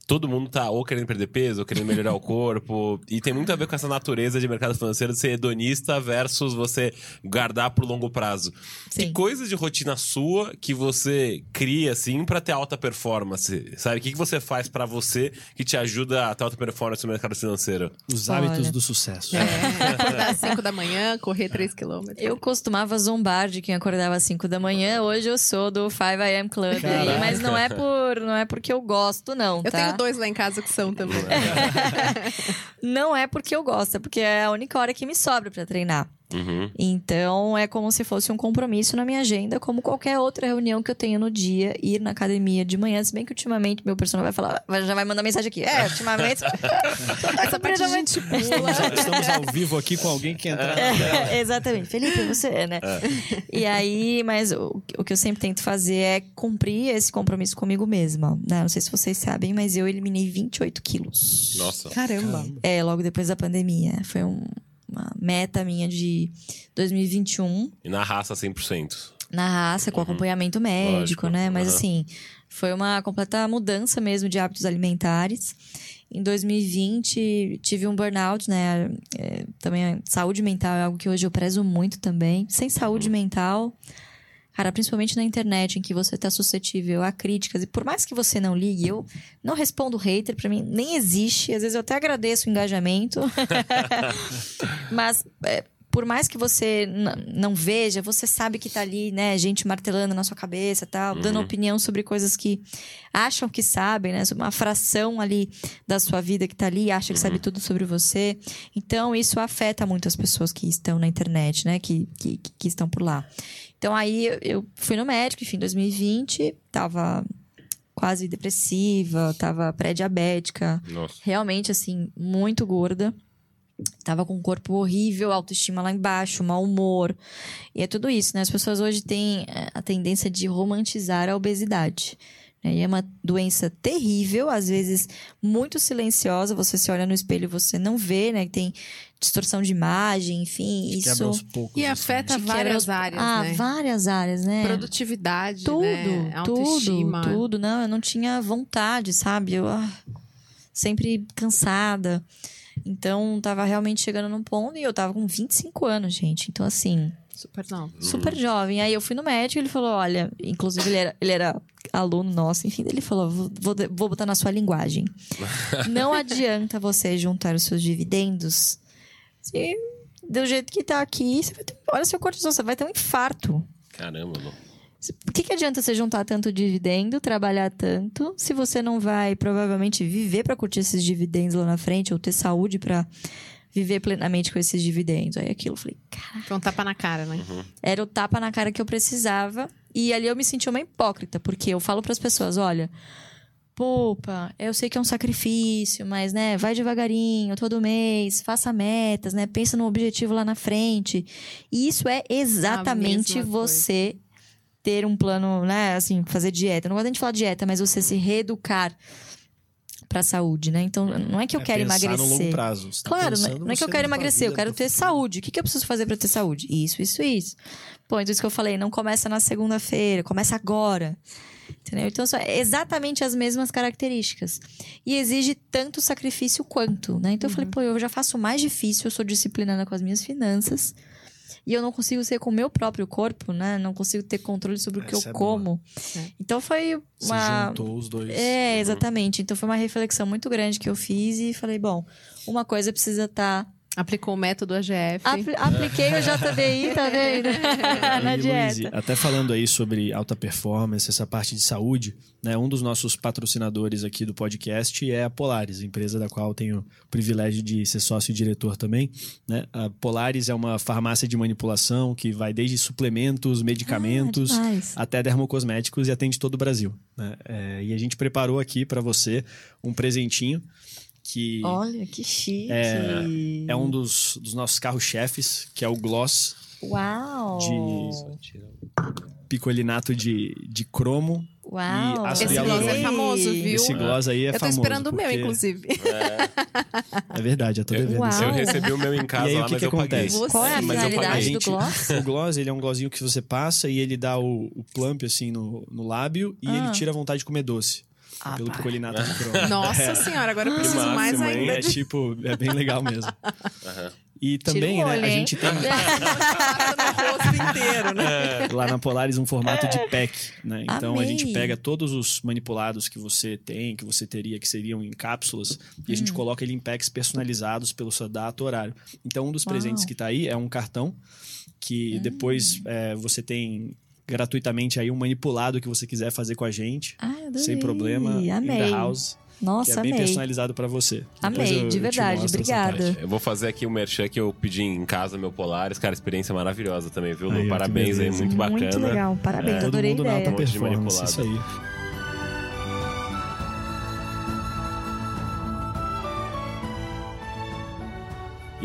todo mundo tá ou querendo perder peso, ou querendo melhorar o corpo. E tem muito a ver com essa natureza de mercado financeiro de ser hedonista versus você guardar pro longo prazo. Que Sim. coisa de rotina sua que você cria, assim, pra ter alta performance? Sabe? O que, que você faz pra você que te ajuda a ter alta performance no mercado financeiro? Os hábitos Olha. do sucesso. É, acordar às 5 da manhã, correr 3 quilômetros. Eu costumava zombar de quem acordava às 5 da manhã, hoje eu sou do 5 AM Club aí, mas não é por, não é porque eu gosto não, Eu tá? Dois lá em casa que são também. Não é porque eu gosto, é porque é a única hora que me sobra pra treinar. Uhum. Então, é como se fosse um compromisso na minha agenda, como qualquer outra reunião que eu tenho no dia, ir na academia de manhã. Se bem que ultimamente meu personal vai falar, vai- já vai mandar mensagem aqui. É, ultimamente. Essa parte a gente pula. Estamos, estamos ao vivo aqui com alguém que entra na tela. É, exatamente. Felipe, você é, né? E aí, mas o, o que eu sempre tento fazer é cumprir esse compromisso comigo mesma. Né? Não sei se vocês sabem, mas eu eliminei 28 quilos. Nossa. Caramba. É, logo depois da pandemia. Foi um- uma meta minha de 2021. E na raça 100%. na raça, com acompanhamento médico, Lógico, né? Mas aham. assim, foi uma completa mudança mesmo de hábitos alimentares. Em 2020, tive um burnout, né? É, também saúde mental é algo que hoje eu prezo muito também. Sem saúde mental, cara, principalmente na internet, em que você tá suscetível a críticas, e por mais que você não ligue, eu não respondo hater, pra mim nem existe. Às vezes eu até agradeço o engajamento. Mas é, por mais que você não veja, você sabe que tá ali, né, gente martelando na sua cabeça, tal, dando opinião sobre coisas que acham que sabem, né, uma fração ali da sua vida que tá ali, acha que sabe tudo sobre você. Então, isso afeta muito as pessoas que estão na internet, né, que, que, que estão por lá. Então, aí eu- fui no médico, enfim, em 2020, tava quase depressiva, tava pré-diabética, realmente, assim, muito gorda. Tava com um corpo horrível, autoestima lá embaixo, mau humor. E é tudo isso, né? As pessoas hoje têm eh, a tendência de romantizar a obesidade. né? E é uma doença terrível, às vezes muito silenciosa. Você se olha no espelho e você não vê, né? Tem distorção de imagem, enfim. Isso aos poucos. E assim. afeta várias áreas, ah, né? várias áreas, né? Produtividade, tudo, né? tudo, Autoestima. tudo. Não, eu não tinha vontade, sabe? Eu ah, sempre cansada. Então, tava realmente chegando num ponto e eu tava com 25 anos, gente. Então, assim, Super não. super jovem. Aí eu fui no médico e ele falou: olha, inclusive ele era, ele era aluno nosso, enfim, ele falou: vou, vou, vou botar na sua linguagem. Não adianta você juntar os seus dividendos se do jeito que tá aqui, você vai ter, olha seu cortisol, você vai ter um infarto. Caramba, Lu. Por que, que adianta você juntar tanto dividendo, trabalhar tanto, se você não vai provavelmente viver para curtir esses dividendos lá na frente ou ter saúde para viver plenamente com esses dividendos? Aí aquilo, eu falei, cara, Foi um tapa na cara, né? era o tapa na cara que eu precisava. E ali eu me senti uma hipócrita, porque eu falo para as pessoas, olha, poupa, eu sei que é um sacrifício, mas né, vai devagarinho, todo mês, faça metas, né, pensa no objetivo lá na frente. E isso é exatamente mesma coisa. Ter um plano, né, assim, fazer dieta. Não gosto nem de falar dieta, mas você se reeducar para a saúde, né? Então, não é que eu É quero emagrecer. no longo prazo. Tá Claro, não é- é que eu quero emagrecer, eu quero ter saúde. O que, que eu preciso fazer pra ter saúde? Isso, isso, isso. Pô, então isso que eu falei, não começa na segunda-feira, começa agora. Entendeu? Então são exatamente as mesmas características. E exige tanto sacrifício quanto, né? Então eu Uhum. falei, pô, eu já faço mais difícil, eu sou disciplinada com as minhas finanças. E eu não consigo ser com o meu próprio corpo, né? Não consigo ter controle sobre o que Essa eu é como. É. Então foi Se uma. juntou os dois. É, exatamente. Então foi uma reflexão muito grande que eu fiz e falei, bom, uma coisa precisa estar. Aplicou o método AGF. Apli- apliquei o JDI, tá vendo? Na E, dieta. Luiz, até falando aí sobre alta performance, essa parte de saúde, né? Um dos nossos patrocinadores aqui do podcast é a Polaris, empresa da qual tenho o privilégio de ser sócio e diretor também. Né? A Polaris é uma farmácia de manipulação que vai desde suplementos, medicamentos, Ah, até dermocosméticos e atende todo o Brasil. né? É, e a gente preparou aqui para você um presentinho que Olha, que chique. é um dos, dos nossos carros-chefes, que é o Gloss Uau! de picolinato de, de cromo. Uau! Esse gloss é famoso, viu? Esse gloss aí é eu tô famoso. esperando o meu, porque- inclusive. É verdade, eu tô devendo. Uau. eu recebi o meu em casa E aí, lá, o que mas que eu paguei. acontece? Qual é a eu finalidade do gloss? O gloss, ele é um glossinho que você passa e ele dá o, o plump, assim, no, no lábio e Ah. ele tira a vontade de comer doce. Ah, pelo picolinato de cromo. Nossa senhora, agora eu preciso máximo, mais ainda É de tipo, é bem legal mesmo. Aham. E também, o né, olho, a gente tem no rosto inteiro, né? lá na Polaris um formato de pack, né? Então a gente Amei. pega todos os manipulados que você tem, que você teria, que seriam em cápsulas, e a gente Hum. coloca ele em packs personalizados pelo seu data horário. Então um dos Uau. presentes que tá aí é um cartão que depois é, você tem gratuitamente aí um manipulado que você quiser fazer com a gente, Ah, adorei. sem problema, in Amei. the house, que Nossa, é bem amei. personalizado para você. Amei, eu- de verdade, obrigada. Eu vou fazer aqui o merchan que eu pedi em casa, meu Polaris. Cara, experiência maravilhosa também, viu, Lu? Que Parabéns aí, muito bacana. Muito legal, parabéns, Todo adorei a mundo na ideia. alta Um de performance, isso aí.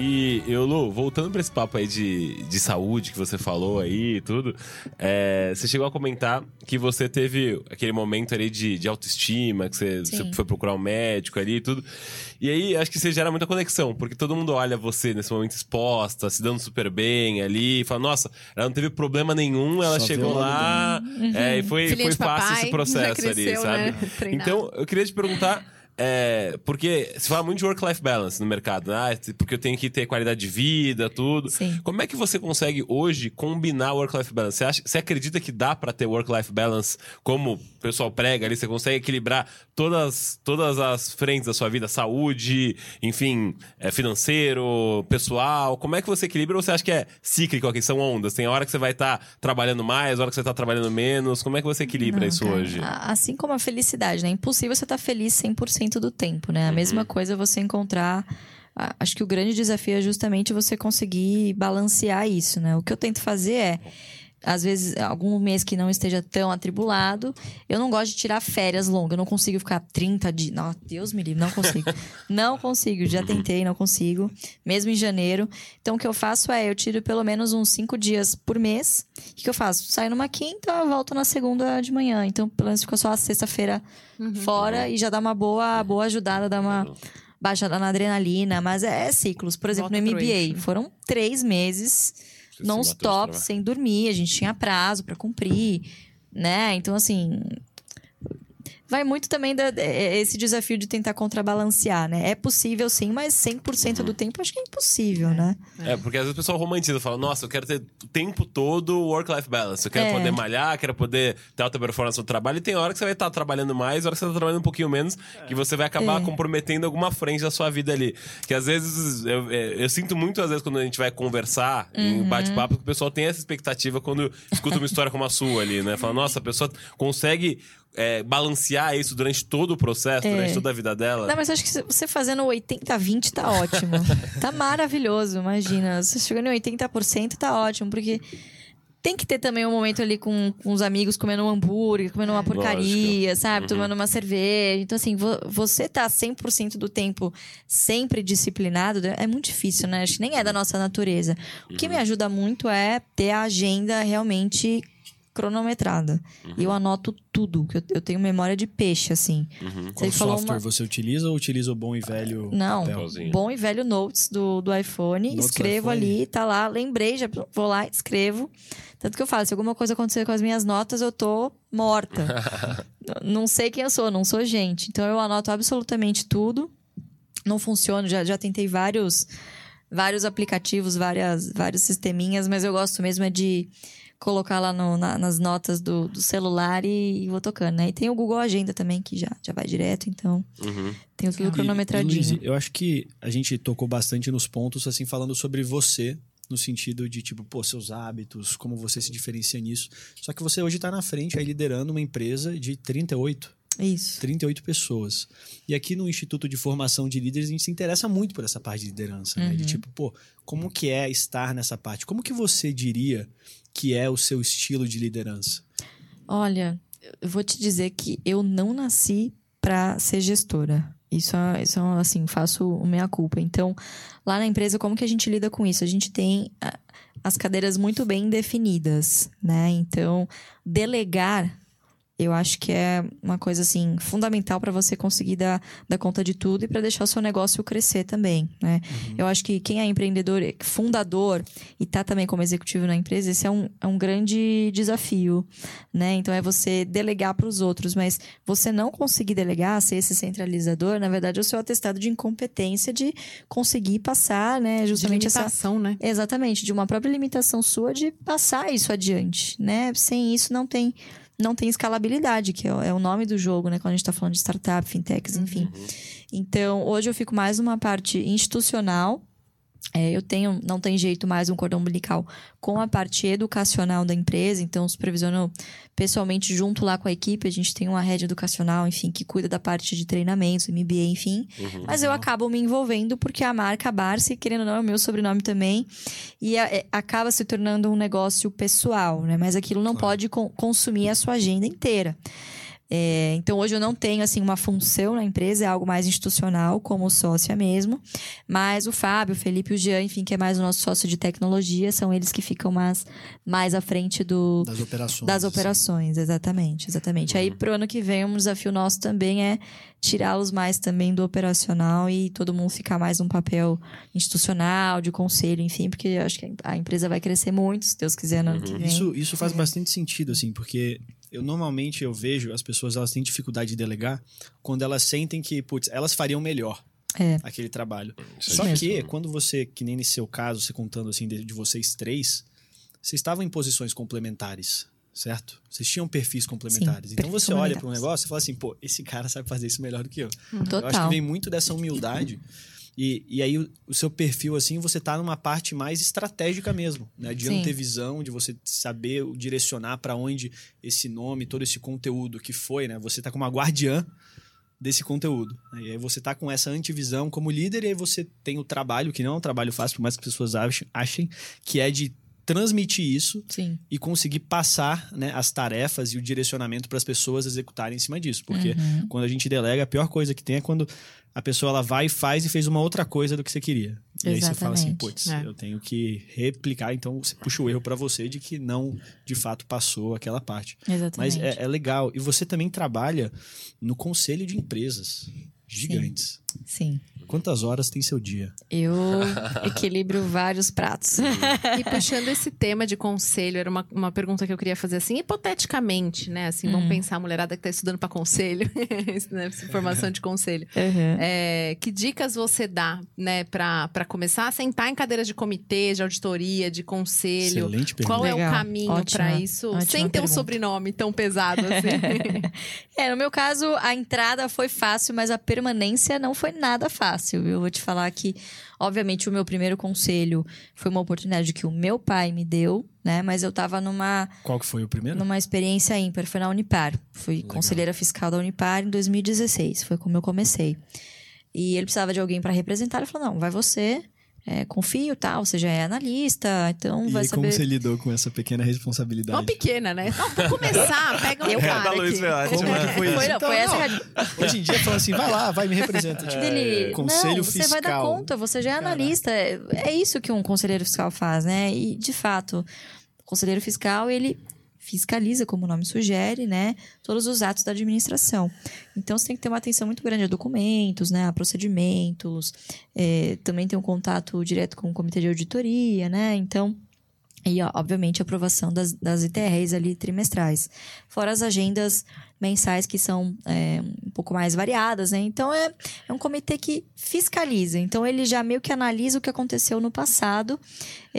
E eu, Lu, voltando pra esse papo aí de, de saúde que você falou aí e tudo, é, você chegou a comentar que você teve aquele momento ali de, de autoestima, que você, você foi procurar um médico ali e tudo. E aí acho que você gera muita conexão, porque todo mundo olha você nesse momento exposta, se dando super bem ali, e fala, nossa, ela não teve problema nenhum, ela Só chegou lá, é, e foi, Filhinha foi fácil papai, esse processo já ali, cresceu, sabe? né? Então, eu queria te perguntar. É, porque se fala muito de work-life balance no mercado, né? Ah, porque eu tenho que ter qualidade de vida, tudo. Sim. Como é que você consegue hoje combinar work-life balance? Você, acha, você acredita que dá pra ter work-life balance como o pessoal prega ali? Você consegue equilibrar todas, todas as frentes da sua vida? Saúde, enfim, é, financeiro, pessoal. Como é que você equilibra ou você acha que é cíclico aqui? São ondas? Tem hora que você vai estar trabalhando mais, hora que você tá trabalhando menos. Como é que você equilibra Não, isso cara, hoje? a- Assim como a felicidade, né? É impossível você estar feliz 100% do tempo, né? A mesma coisa é você encontrar. Acho que o grande desafio é justamente você conseguir balancear isso, né? O que eu tento fazer é. Às vezes, algum mês que não esteja tão atribulado, eu não gosto de tirar férias longas. Eu não consigo ficar 30 dias. Não, Deus me livre, não consigo. não consigo, já tentei, não consigo. Mesmo em janeiro. Então, o que eu faço é, eu tiro pelo menos uns 5 dias por mês. O que eu faço? Saio numa quinta, volto na segunda de manhã. Então, pelo menos fica só a sexta-feira fora e já dá uma boa, boa ajudada, dá uma baixada na adrenalina. Mas é, é ciclos. Por exemplo, Volta no MBA, eixo. foram três meses Matou de sem dormir. A gente tinha prazo pra cumprir, né? Então, assim... vai muito também da, é, esse desafio de tentar contrabalancear, né? É possível sim, mas 100% do tempo acho que é impossível, né? É, porque às vezes o pessoal romantiza, fala, nossa, eu quero ter o tempo todo work-life balance. Eu quero É. poder malhar, quero poder ter alta performance no trabalho. E tem hora que você vai estar trabalhando mais, hora que você tá trabalhando um pouquinho menos, que você vai acabar É. comprometendo alguma frente da sua vida ali. Que às vezes, eu, é, eu sinto muito, às vezes, quando a gente vai conversar em Uhum. bate-papo, que o pessoal tem essa expectativa quando escuta uma história como a sua ali, né? Fala, nossa, a pessoa consegue é, balancear isso durante todo o processo, É. durante toda a vida dela. Não, mas acho que você fazendo 80-20 tá ótimo. tá maravilhoso, imagina. Você chegando em 80% tá ótimo, porque tem que ter também um momento ali com, com os amigos comendo um hambúrguer, comendo uma porcaria, sabe? Tomando uma cerveja. Então, assim, vo- você tá 100% do tempo sempre disciplinado é muito difícil, né? Acho que nem é da nossa natureza. O que me ajuda muito é ter a agenda realmente cronometrada. E eu anoto tudo, que eu, eu tenho memória de peixe, assim. Uhum. Qual Você falou software uma- você utiliza ou utiliza o bom e velho Não, papel? Papelzinho. bom e velho Notes do, do iPhone. Notes do escrevo iPhone. ali, tá lá, lembrei, já vou lá, escrevo. Tanto que eu falo, se alguma coisa acontecer com as minhas notas, eu tô morta. Não sei quem eu sou, não sou gente. Então eu anoto absolutamente tudo. Não funciona, já, já tentei vários, vários aplicativos, várias, vários sisteminhas, mas eu gosto mesmo é de colocar lá no- na- nas notas do, do celular e, e vou tocando, né? E tem o Google Agenda também, que já, já vai direto, então Uhum. tenho tudo E, cronometradinho. Luiz, eu acho que a gente tocou bastante nos pontos, assim, falando sobre você, no sentido de, tipo, pô, seus hábitos, como você se diferencia nisso. Só que você hoje tá na frente, aí liderando uma empresa de 38, Isso. 38 pessoas. E aqui no Instituto de Formação de Líderes, a gente se interessa muito por essa parte de liderança, né? De tipo, pô, como que é estar nessa parte? Como que você diria que é o seu estilo de liderança? Olha, eu vou te dizer que eu não nasci pra ser gestora. Isso, é- isso é, assim, faço meia culpa. Então, lá na empresa, como que a gente lida com isso? A gente tem ah, as cadeiras muito bem definidas, né? Então, delegar, eu acho que é uma coisa, assim, fundamental para você conseguir dar, dar conta de tudo e para deixar o seu negócio crescer também, né? Eu acho que quem é empreendedor, fundador e tá também como executivo na empresa, esse é um, é um grande desafio, né? Então é você delegar para os outros, mas você não conseguir delegar, ser esse centralizador, na verdade é o seu atestado de incompetência de conseguir passar, né? De Justamente essa limitação, né? Exatamente, de uma própria limitação sua de passar isso adiante, né? Sem isso não tem não tem escalabilidade, que é o- é o nome do jogo, né? Quando a gente está falando de startup, fintechs, enfim. Então, hoje eu fico mais numa parte institucional. É, eu tenho, não tem jeito mais um cordão umbilical com a parte educacional da empresa, então supervisiono pessoalmente junto lá com a equipe, a gente tem uma rede educacional, enfim, que cuida da parte de treinamentos, MBA, enfim. Mas eu acabo me envolvendo porque a marca Barsi, querendo ou não, é o meu sobrenome também, e a- é- acaba se tornando um negócio pessoal, né? Mas aquilo não pode con- consumir a sua agenda inteira. É, então hoje eu não tenho assim uma função na empresa, é algo mais institucional, como sócia mesmo. Mas o Fábio, o Felipe e o Jean, enfim, que é mais o nosso sócio de tecnologia, são eles que ficam mais, mais à frente do, Das operações. das assim. operações, exatamente, exatamente. Aí pro ano que vem um desafio nosso também é tirá-los mais também do operacional e todo mundo ficar mais num papel institucional, de conselho, enfim, porque eu acho que a empresa vai crescer muito, se Deus quiser, no ano que vem. Isso, isso faz bastante sentido, assim, porque eu normalmente eu vejo as pessoas elas têm dificuldade de delegar quando elas sentem que, putz, elas fariam melhor É. aquele trabalho. Isso é Só mesmo. que quando você, que nem nesse seu caso, você contando assim de, de vocês três, vocês estavam em posições complementares. Certo? Vocês tinham perfis complementares. Sim, então perfis você olha para um negócio e fala assim, pô, esse cara sabe fazer isso melhor do que eu. Eu acho que Total. vem muito dessa humildade. E, e aí, o, o seu perfil, assim, você tá numa parte mais estratégica mesmo, né? De Sim. antevisão, de você saber direcionar para onde esse nome, todo esse conteúdo que foi, né? Você tá como uma guardiã desse conteúdo. né? E aí você tá com essa antivisão como líder, e aí você tem o trabalho, que não é um trabalho fácil, por mais que as pessoas achem, achem que é de transmitir isso Sim. e conseguir passar né, as tarefas e o direcionamento para as pessoas executarem em cima disso. Porque Uhum. quando a gente delega, a pior coisa que tem é quando a pessoa ela vai e faz e fez uma outra coisa do que você queria. E aí você fala assim, Exatamente. putz, É. eu tenho que replicar. Então você puxa o erro para você de que não, de fato, passou aquela parte. Mas Exatamente. é, é legal. E você também trabalha no conselho de empresas. Gigantes. Sim. Quantas horas tem seu dia? Eu equilibro vários pratos. E puxando esse tema de conselho, era uma, uma pergunta que eu queria fazer assim, hipoteticamente, né? Assim, vamos pensar a mulherada que tá estudando para conselho, né? formação de conselho. Uhum. É, que dicas você dá, né, para começar a sentar em cadeiras de comitê, de auditoria, de conselho? Excelente pergunta. Qual é o Legal. caminho para isso, ótima sem ter um pergunta. sobrenome tão pesado assim? É, no meu caso, a entrada foi fácil, mas a permanência não foi nada fácil? Eu vou te falar que, obviamente, o meu primeiro conselho foi uma oportunidade que o meu pai me deu, né? Mas eu tava numa, Qual que foi o primeiro? numa experiência ímpar, foi na Unipar. Fui conselheira fiscal da Unipar em 2016, foi como eu comecei. E ele precisava de alguém para representar, ele falou: não, vai você, é, confio, tal, você já é analista, então E vai aí, como saber. você lidou com essa pequena responsabilidade? Uma pequena, né? Não, pra começar, pega um Eu- cara Da Luiz foi ótimo. Como que foi isso? Foi, não, Então, foi essa não. Hoje em dia, fala assim, vai lá, vai, me representa. Tipo, dele. Conselho não, fiscal. você vai dar conta, você já é analista. É, é isso que um conselheiro fiscal faz, né? E, de fato, o conselheiro fiscal, ele fiscaliza, como o nome sugere, né? Todos os atos da administração. Então, você tem que ter uma atenção muito grande a documentos, né? A procedimentos. é, também tem um contato direto com o comitê de auditoria, né? Então... E, ó, obviamente, a aprovação das, das ITRs ali trimestrais. Fora as agendas mensais que são é, um pouco mais variadas, né? Então, é, é um comitê que fiscaliza. Então, ele já meio que analisa o que aconteceu no passado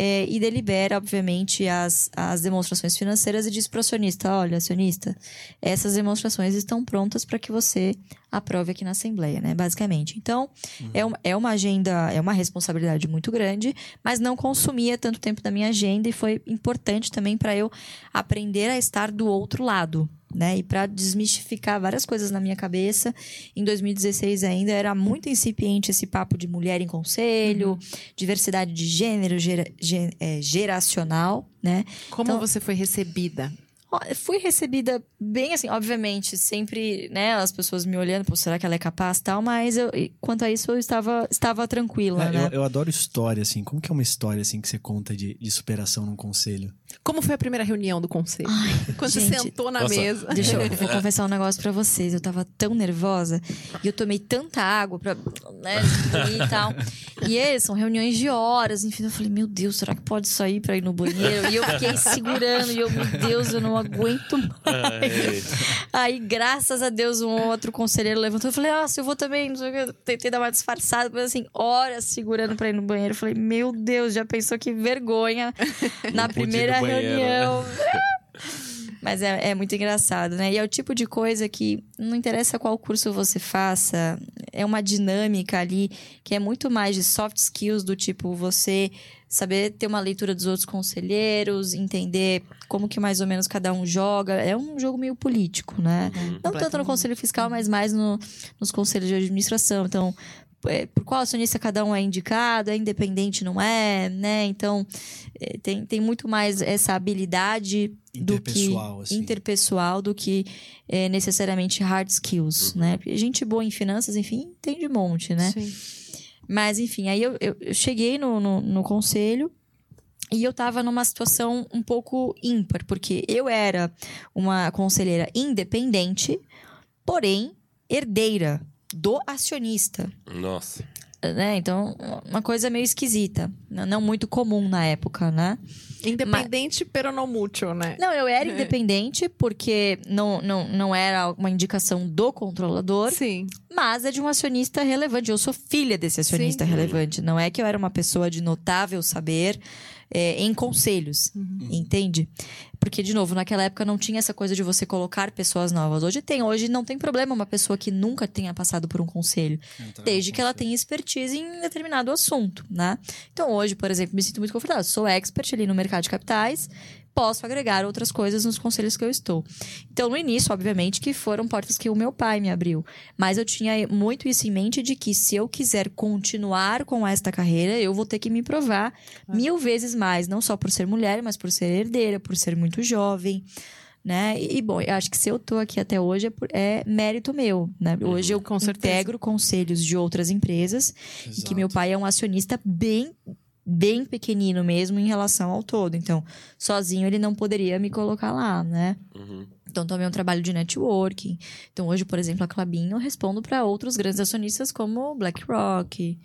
é, e delibera, obviamente, as, as demonstrações financeiras e diz para o acionista, olha, acionista, essas demonstrações estão prontas para que você aprove aqui na Assembleia, né? Basicamente. Então, é, uma, é uma agenda, é uma responsabilidade muito grande, mas não consumia tanto tempo da minha agenda e foi importante também para eu aprender a estar do outro lado, né? E para desmistificar várias coisas na minha cabeça. Em 2016 ainda era muito incipiente esse papo de mulher em conselho, diversidade de gênero, geracional, né? Como Então- você foi recebida? Fui recebida bem assim, obviamente, sempre, né, as pessoas me olhando, pô, será que ela é capaz e tal, mas eu, quanto a isso eu estava, estava tranquila, É, né? eu, eu adoro história, assim. Como que é uma história, assim, que você conta de, de superação num conselho? Como foi a primeira reunião do conselho? Quando você gente, sentou na nossa. mesa. Deixa eu vou confessar um negócio pra vocês. Eu tava tão nervosa e eu tomei tanta água pra, né, e tal. E é, são reuniões de horas, enfim. Eu falei, meu Deus, será que pode sair pra ir no banheiro? E eu fiquei segurando e eu, meu Deus, eu não aguento mais. Aí, graças a Deus, um outro conselheiro levantou e falei, ah, se eu vou também, não sei o que. Eu tentei dar uma disfarçada, mas assim, horas segurando pra ir no banheiro. Eu falei, meu Deus, já pensou que vergonha na Não né? reunião. Mas é, é muito engraçado, né? E é o tipo de coisa que não interessa qual curso você faça, é uma dinâmica ali que é muito mais de soft skills do tipo você saber ter uma leitura dos outros conselheiros, entender como que mais ou menos cada um joga. É um jogo meio político, né? Não tanto no conselho fiscal, mas mais no, nos conselhos de administração. Então, é, por qual acionista cada um é indicado, é independente, não é, né? Então, é, tem, tem muito mais essa habilidade do que Interpessoal, assim. interpessoal do que é, necessariamente hard skills, né? Porque gente boa em finanças, enfim, tem de monte, né? Sim. Mas, enfim, aí eu, eu, eu cheguei no, no, no conselho e eu tava numa situação um pouco ímpar, porque eu era uma conselheira independente, porém herdeira do acionista. Nossa. Né? Então, uma coisa meio esquisita. Não muito comum na época, né? Independente, pero não mútuo, né? Não, eu era independente porque não, não, não era uma indicação do controlador, Sim. mas é de um acionista relevante. Eu sou filha desse acionista Sim. relevante. Não é que eu era uma pessoa de notável saber é, em conselhos, entende? Porque, de novo, naquela época não tinha essa coisa de você colocar pessoas novas. Hoje tem. Hoje não tem problema uma pessoa que nunca tenha passado por um conselho. Desde que ela tenha expertise em determinado assunto, né? Então, hoje, por exemplo, me sinto muito confortável. Sou expert ali no mercado de capitais, posso agregar outras coisas nos conselhos que eu estou. Então, no início, obviamente, que foram portas que o meu pai me abriu. Mas eu tinha muito isso em mente de que se eu quiser continuar com esta carreira, eu vou ter que me provar mil vezes mais. Não só por ser mulher, mas por ser herdeira, por ser muito jovem. Né? E, bom, eu acho que se eu tô aqui até hoje é, por- é mérito meu, né? Hoje eu Com certeza. integro conselhos de outras empresas e que meu pai é um acionista bem bem pequenino mesmo em relação ao todo. Então, sozinho ele não poderia me colocar lá, né? Uhum. Então, também é um trabalho de networking. Então, hoje, por exemplo, a Clabin, eu respondo para outros grandes acionistas como BlackRock.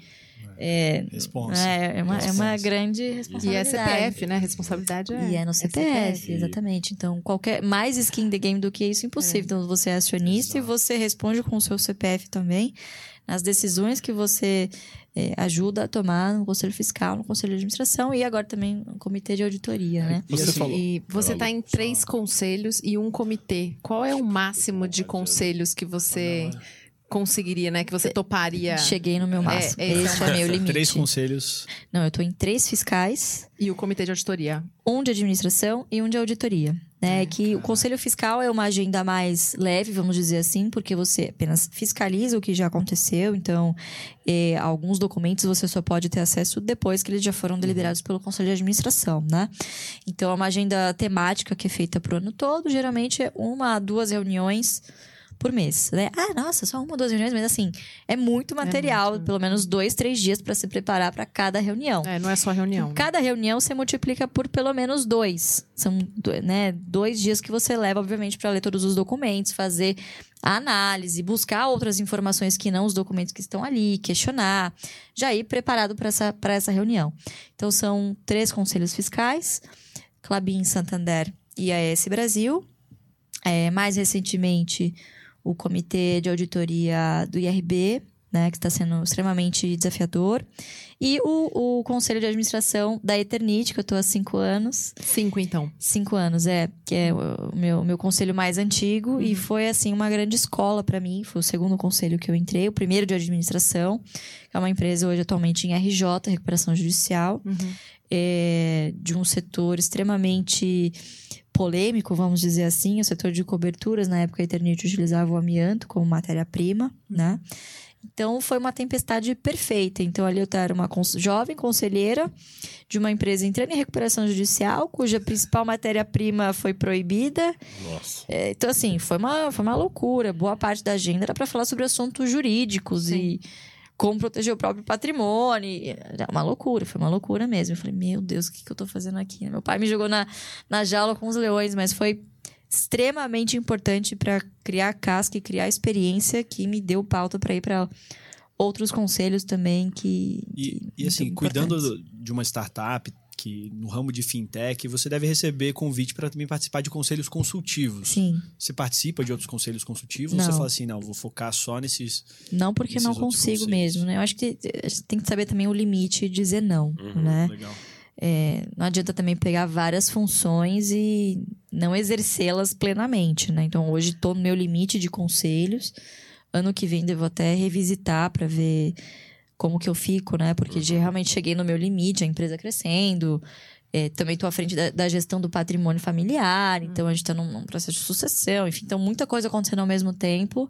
É, Responsa. é, é uma, é uma grande E responsabilidade. é CPF, né? Responsabilidade é. E é no CPF, exatamente. Então, qualquer mais skin the game do que isso, impossível. Então, você é acionista e você responde com o seu CPF também nas decisões que você é, ajuda a tomar no Conselho Fiscal, no Conselho de Administração e agora também no Comitê de Auditoria, né? E Você assim, falou. E você está em três conselhos e um comitê. Qual é o máximo de conselhos que você conseguiria, né? Que você toparia? Cheguei no meu máximo. é, esse é Esse o é, meu limite. Três conselhos. Não, eu tô em três fiscais, E o comitê de auditoria? um de administração e um de auditoria. Né? que o Conselho Fiscal é uma agenda mais leve, vamos dizer assim, porque você apenas fiscaliza o que já aconteceu. Então, eh, alguns documentos você só pode ter acesso depois que eles já foram deliberados pelo Conselho de Administração, né? Então, é uma agenda temática que é feita pro ano todo. Geralmente, é uma a duas reuniões por mês, né? Ah, nossa, só uma ou duas reuniões, mas assim, é muito material, muito. pelo menos dois, três dias para se preparar para cada reunião. É, não é só reunião. né? Cada reunião você multiplica por pelo menos dois. São né, dois dias que você leva, obviamente, para ler todos os documentos, fazer a análise, buscar outras informações que não os documentos que estão ali, questionar, já ir preparado para essa, pra essa reunião. Então, são três conselhos fiscais: Clabin, Santander e AS Brasil. É, mais recentemente, o Comitê de Auditoria do IRB, né, que está sendo extremamente desafiador. E o, o Conselho de Administração da Eternit, que eu estou há cinco anos. Cinco, então. Cinco anos, é. Que é o meu, meu conselho mais antigo. E foi, assim, uma grande escola para mim. Foi o segundo conselho que eu entrei. O primeiro de administração, que é uma empresa hoje atualmente em RJ, Recuperação Judicial. É, de um setor extremamente polêmico, vamos dizer assim. O setor de coberturas, na época, a Eternit utilizava o amianto como matéria-prima, né? Então, foi uma tempestade perfeita. Então, ali eu era uma jovem conselheira de uma empresa entrando em recuperação judicial, cuja principal matéria-prima foi proibida. Nossa. É, então, assim, foi uma, foi uma loucura. Boa parte da agenda era para falar sobre assuntos jurídicos e como proteger o próprio patrimônio. Era uma loucura, foi uma loucura mesmo. Eu falei, meu Deus, o que, que eu tô fazendo aqui? Meu pai me jogou na, na jaula com os leões, mas foi extremamente importante para criar casca e criar experiência que me deu pauta para ir para outros conselhos também que. E, que e assim, cuidando de uma startup que no ramo de fintech, você deve receber convite para também participar de conselhos consultivos. Sim, Você participa de outros conselhos consultivos ou Não. você fala assim, não, vou focar só nesses. não porque Esses não consigo conselhos. mesmo, né? Eu acho que gente tem que saber também o limite e dizer não, né? Legal. É, não adianta também pegar várias funções e não exercê-las plenamente, né? Então hoje estou no meu limite de conselhos. Ano que vem devo até revisitar para ver como que eu fico, né? Porque já realmente cheguei no meu limite, a empresa crescendo. É, também estou à frente da, da gestão do patrimônio familiar, então a gente está num, num processo de sucessão, enfim, então muita coisa acontecendo ao mesmo tempo.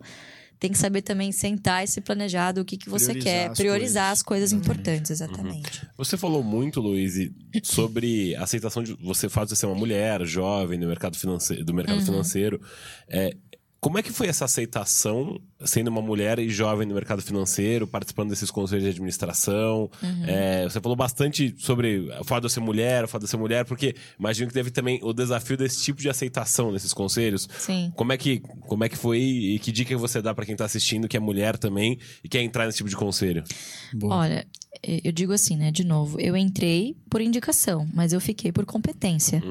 Tem que saber também sentar e se planejar do que, que você Priorizar quer, as priorizar coisas. as coisas Exatamente. importantes, exatamente. Você falou muito, Luiz, sobre a aceitação de você fato de ser uma mulher jovem no mercado financeiro, do mercado financeiro. É, como é que foi essa aceitação, sendo uma mulher e jovem no mercado financeiro, participando desses conselhos de administração? É, você falou bastante sobre o fato de eu ser mulher, o fato de eu ser mulher, porque imagino que teve também o desafio desse tipo de aceitação nesses conselhos. Sim. Como é que, como é que foi e que dica você dá pra quem tá assistindo que é mulher também e quer entrar nesse tipo de conselho? Boa. Olha, eu digo assim, né? De novo, eu entrei por indicação, mas eu fiquei por competência.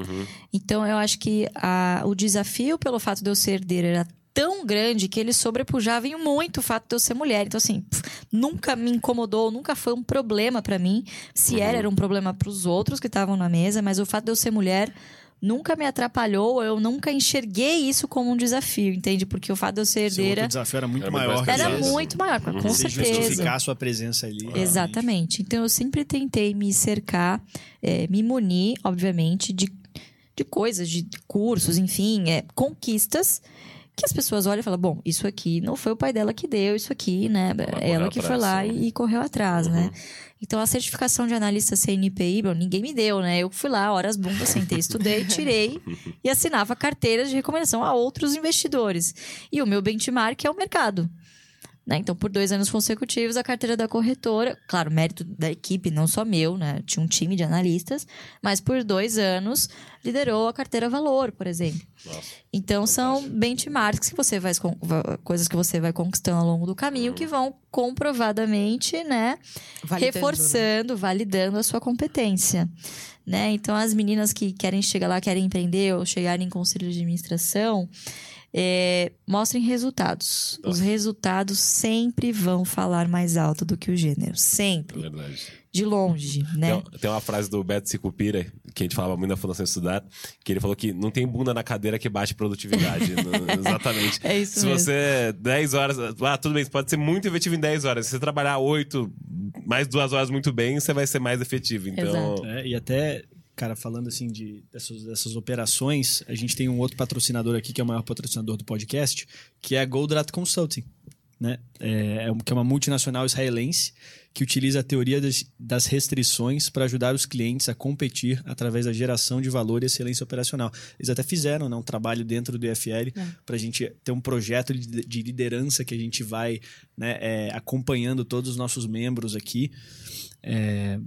Então, eu acho que a- o desafio pelo fato de eu ser herdeira era tão grande que eles sobrepujavam em muito o fato de eu ser mulher. Então, assim, pff, nunca me incomodou, nunca foi um problema pra mim. Se era, era um problema pros outros que estavam na mesa, mas o fato de eu ser mulher nunca me atrapalhou, eu nunca enxerguei isso como um desafio, entende? Porque o fato de eu ser herdeira outro desafio era muito Era maior. era muito maior, com Você certeza. justificar a sua presença ali. Exatamente. Então eu sempre tentei me cercar, eh, me munir, obviamente, de, de coisas, de cursos, enfim, é, conquistas que as pessoas olham e falam: bom, isso aqui não foi o pai dela que deu, isso aqui, né? correu Ela que foi atrás, lá sim. e, e correu atrás, né? Então a certificação de analista CNPI, bom, ninguém me deu, né? Eu fui lá, horas bundas, sentei, estudei, tirei e assinava carteiras de recomendação a outros investidores. E o meu benchmark é o mercado. Né? Então, por dois anos consecutivos, a carteira da corretora, claro, mérito da equipe, não só meu, né? Tinha um time de analistas, mas por dois anos liderou a carteira valor, por exemplo. Nossa. Então, são benchmarks que você vai, va- coisas que você vai conquistando ao longo do caminho que vão comprovadamente, né? Validando, né? reforçando, validando a sua competência. Né? Então, as meninas que querem chegar lá, querem empreender ou chegarem em conselho de administração, é, mostrem resultados. Os resultados sempre vão falar mais alto do que o gênero. É Sempre. verdade. De longe, né? Tem, tem uma frase do Beto Sicupira, que a gente falava muito na Fundação Estudar, que ele falou que não tem bunda na cadeira que baixe produtividade. Não- exatamente. É isso Se mesmo. você 10 horas. Ah, tudo bem, você pode ser muito efetivo em 10 horas. Se você trabalhar 8, mais duas horas muito bem, você vai ser mais efetivo. Então. Exato. É, e até, cara, falando assim de, dessas, dessas operações, a gente tem um outro patrocinador aqui, que é o maior patrocinador do podcast, que é a Goldrat Consulting. Né? É, é que é uma multinacional israelense que utiliza a teoria das, das restrições para ajudar os clientes a competir através da geração de valor e excelência operacional. Eles até fizeram né, um trabalho dentro do IFL para a gente ter um projeto de de liderança que a gente vai né, é, acompanhando todos os nossos membros aqui. É,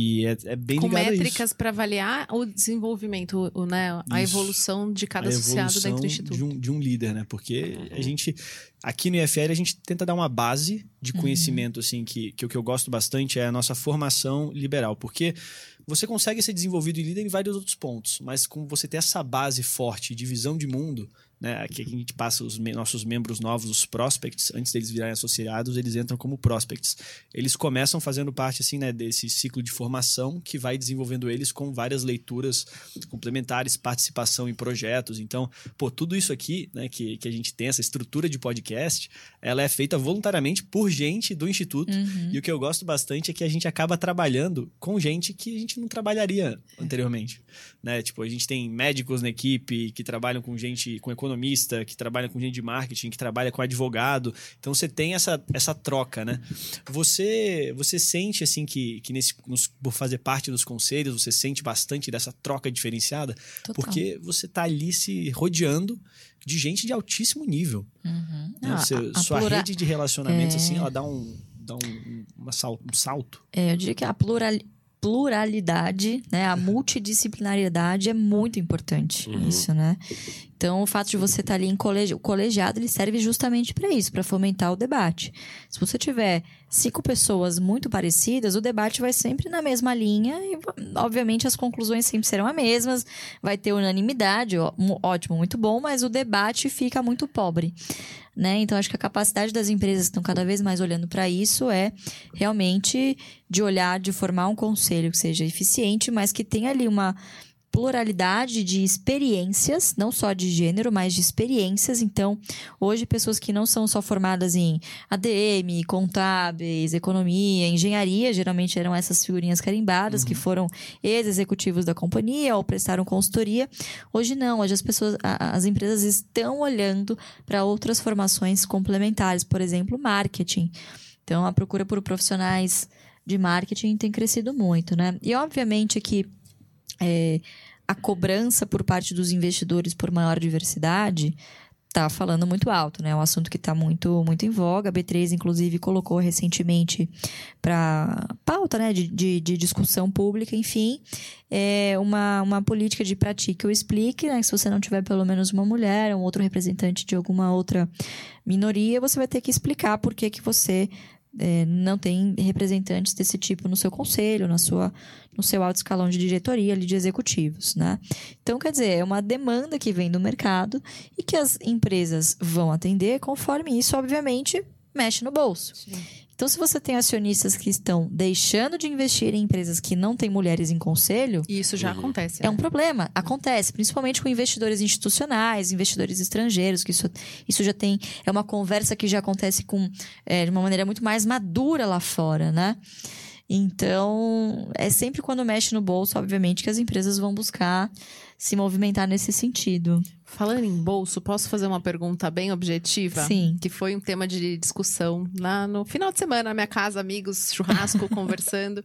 e é, é bem Com métricas para avaliar o desenvolvimento, o, né, a Isso. evolução de cada a associado dentro do instituto. De um, de um líder, né? Porque a gente, aqui no IFL, a gente tenta dar uma base de Uhum. conhecimento, assim, que, que o que eu gosto bastante é a nossa formação liberal. Porque você consegue ser desenvolvido em líder em vários outros pontos, mas com você ter essa base forte de visão de mundo, né? Aqui a gente passa os me- nossos membros novos, os prospects, antes deles virarem associados, eles entram como prospects. Eles começam fazendo parte, assim, né, desse ciclo de formação que vai desenvolvendo eles com várias leituras complementares, participação em projetos. Então, pô, tudo isso aqui, né, que, que a gente tem, essa estrutura de podcast, ela é feita voluntariamente por gente do Instituto. Uhum. E o que eu gosto bastante é que a gente acaba trabalhando com gente que a gente não trabalharia anteriormente. Né? Tipo, a gente tem médicos na equipe que trabalham com gente, com economista, que trabalham com gente de marketing, que trabalha com advogado. Então você tem essa, essa troca, né? Você, você sente assim que, que nesse, nos- por fazer parte dos conselhos, você sente bastante dessa troca diferenciada? Total. Porque você tá ali se rodeando de gente de altíssimo nível. Uhum. né? Você- a- a sua plura- rede de relacionamentos, É. assim, ela dá um, dá um, uma sal- um salto. É, eu diria que a plural, pluralidade, né, a multidisciplinariedade é muito importante. Uhum. Isso, né? Então, o fato de você estar ali em colegi o colegiado, ele serve justamente para isso, para fomentar o debate. Se você tiver cinco pessoas muito parecidas, o debate vai sempre na mesma linha e, obviamente, as conclusões sempre serão as mesmas. Vai ter unanimidade, ó, ótimo, muito bom, mas o debate fica muito pobre. Né? Então, acho que a capacidade das empresas que estão cada vez mais olhando para isso é realmente de olhar, de formar um conselho que seja eficiente, mas que tenha ali uma pluralidade de experiências, não só de gênero, mas de experiências. Então, hoje, pessoas que não são só formadas em ADM, contábeis, economia, engenharia, geralmente eram essas figurinhas carimbadas que foram ex-executivos da companhia ou prestaram consultoria. Hoje não, hoje as pessoas, as empresas estão olhando para outras formações complementares, por exemplo, marketing. Então, a procura por profissionais de marketing tem crescido muito, né? E obviamente que é, a cobrança por parte dos investidores por maior diversidade tá falando muito alto, né? É um assunto que está muito, muito em voga. A B3, inclusive, colocou recentemente para pauta, né? De, de, de discussão pública, enfim, é uma, uma política de pratique ou explique, né? Se você não tiver pelo menos uma mulher, um outro representante de alguma outra minoria, você vai ter que explicar por que, que você é, não tem representantes desse tipo no seu conselho, na sua, no seu alto escalão de diretoria ali de executivos, né? Então, quer dizer, é uma demanda que vem do mercado e que as empresas vão atender conforme isso, obviamente, mexe no bolso. Então, se você tem acionistas que estão deixando de investir em empresas que não têm mulheres em conselho, E isso já acontece. é um né? problema. Acontece, principalmente com investidores institucionais, investidores estrangeiros, que isso, isso já tem. É uma conversa que já acontece com, é, de uma maneira muito mais madura lá fora, né? Então, é sempre quando mexe no bolso, obviamente, que as empresas vão buscar se movimentar nesse sentido. Falando em bolso, posso fazer uma pergunta bem objetiva? Sim. Que foi um tema de discussão lá no final de semana, na minha casa, amigos, churrasco, conversando.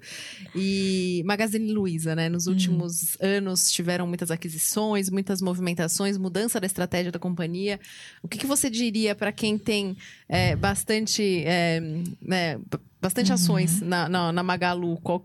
E Magazine Luiza, né? Nos últimos anos tiveram muitas aquisições, muitas movimentações, mudança da estratégia da companhia. O que, que você diria para quem tem é, bastante, é, né, bastante ações na, na, na Magalu? Qual,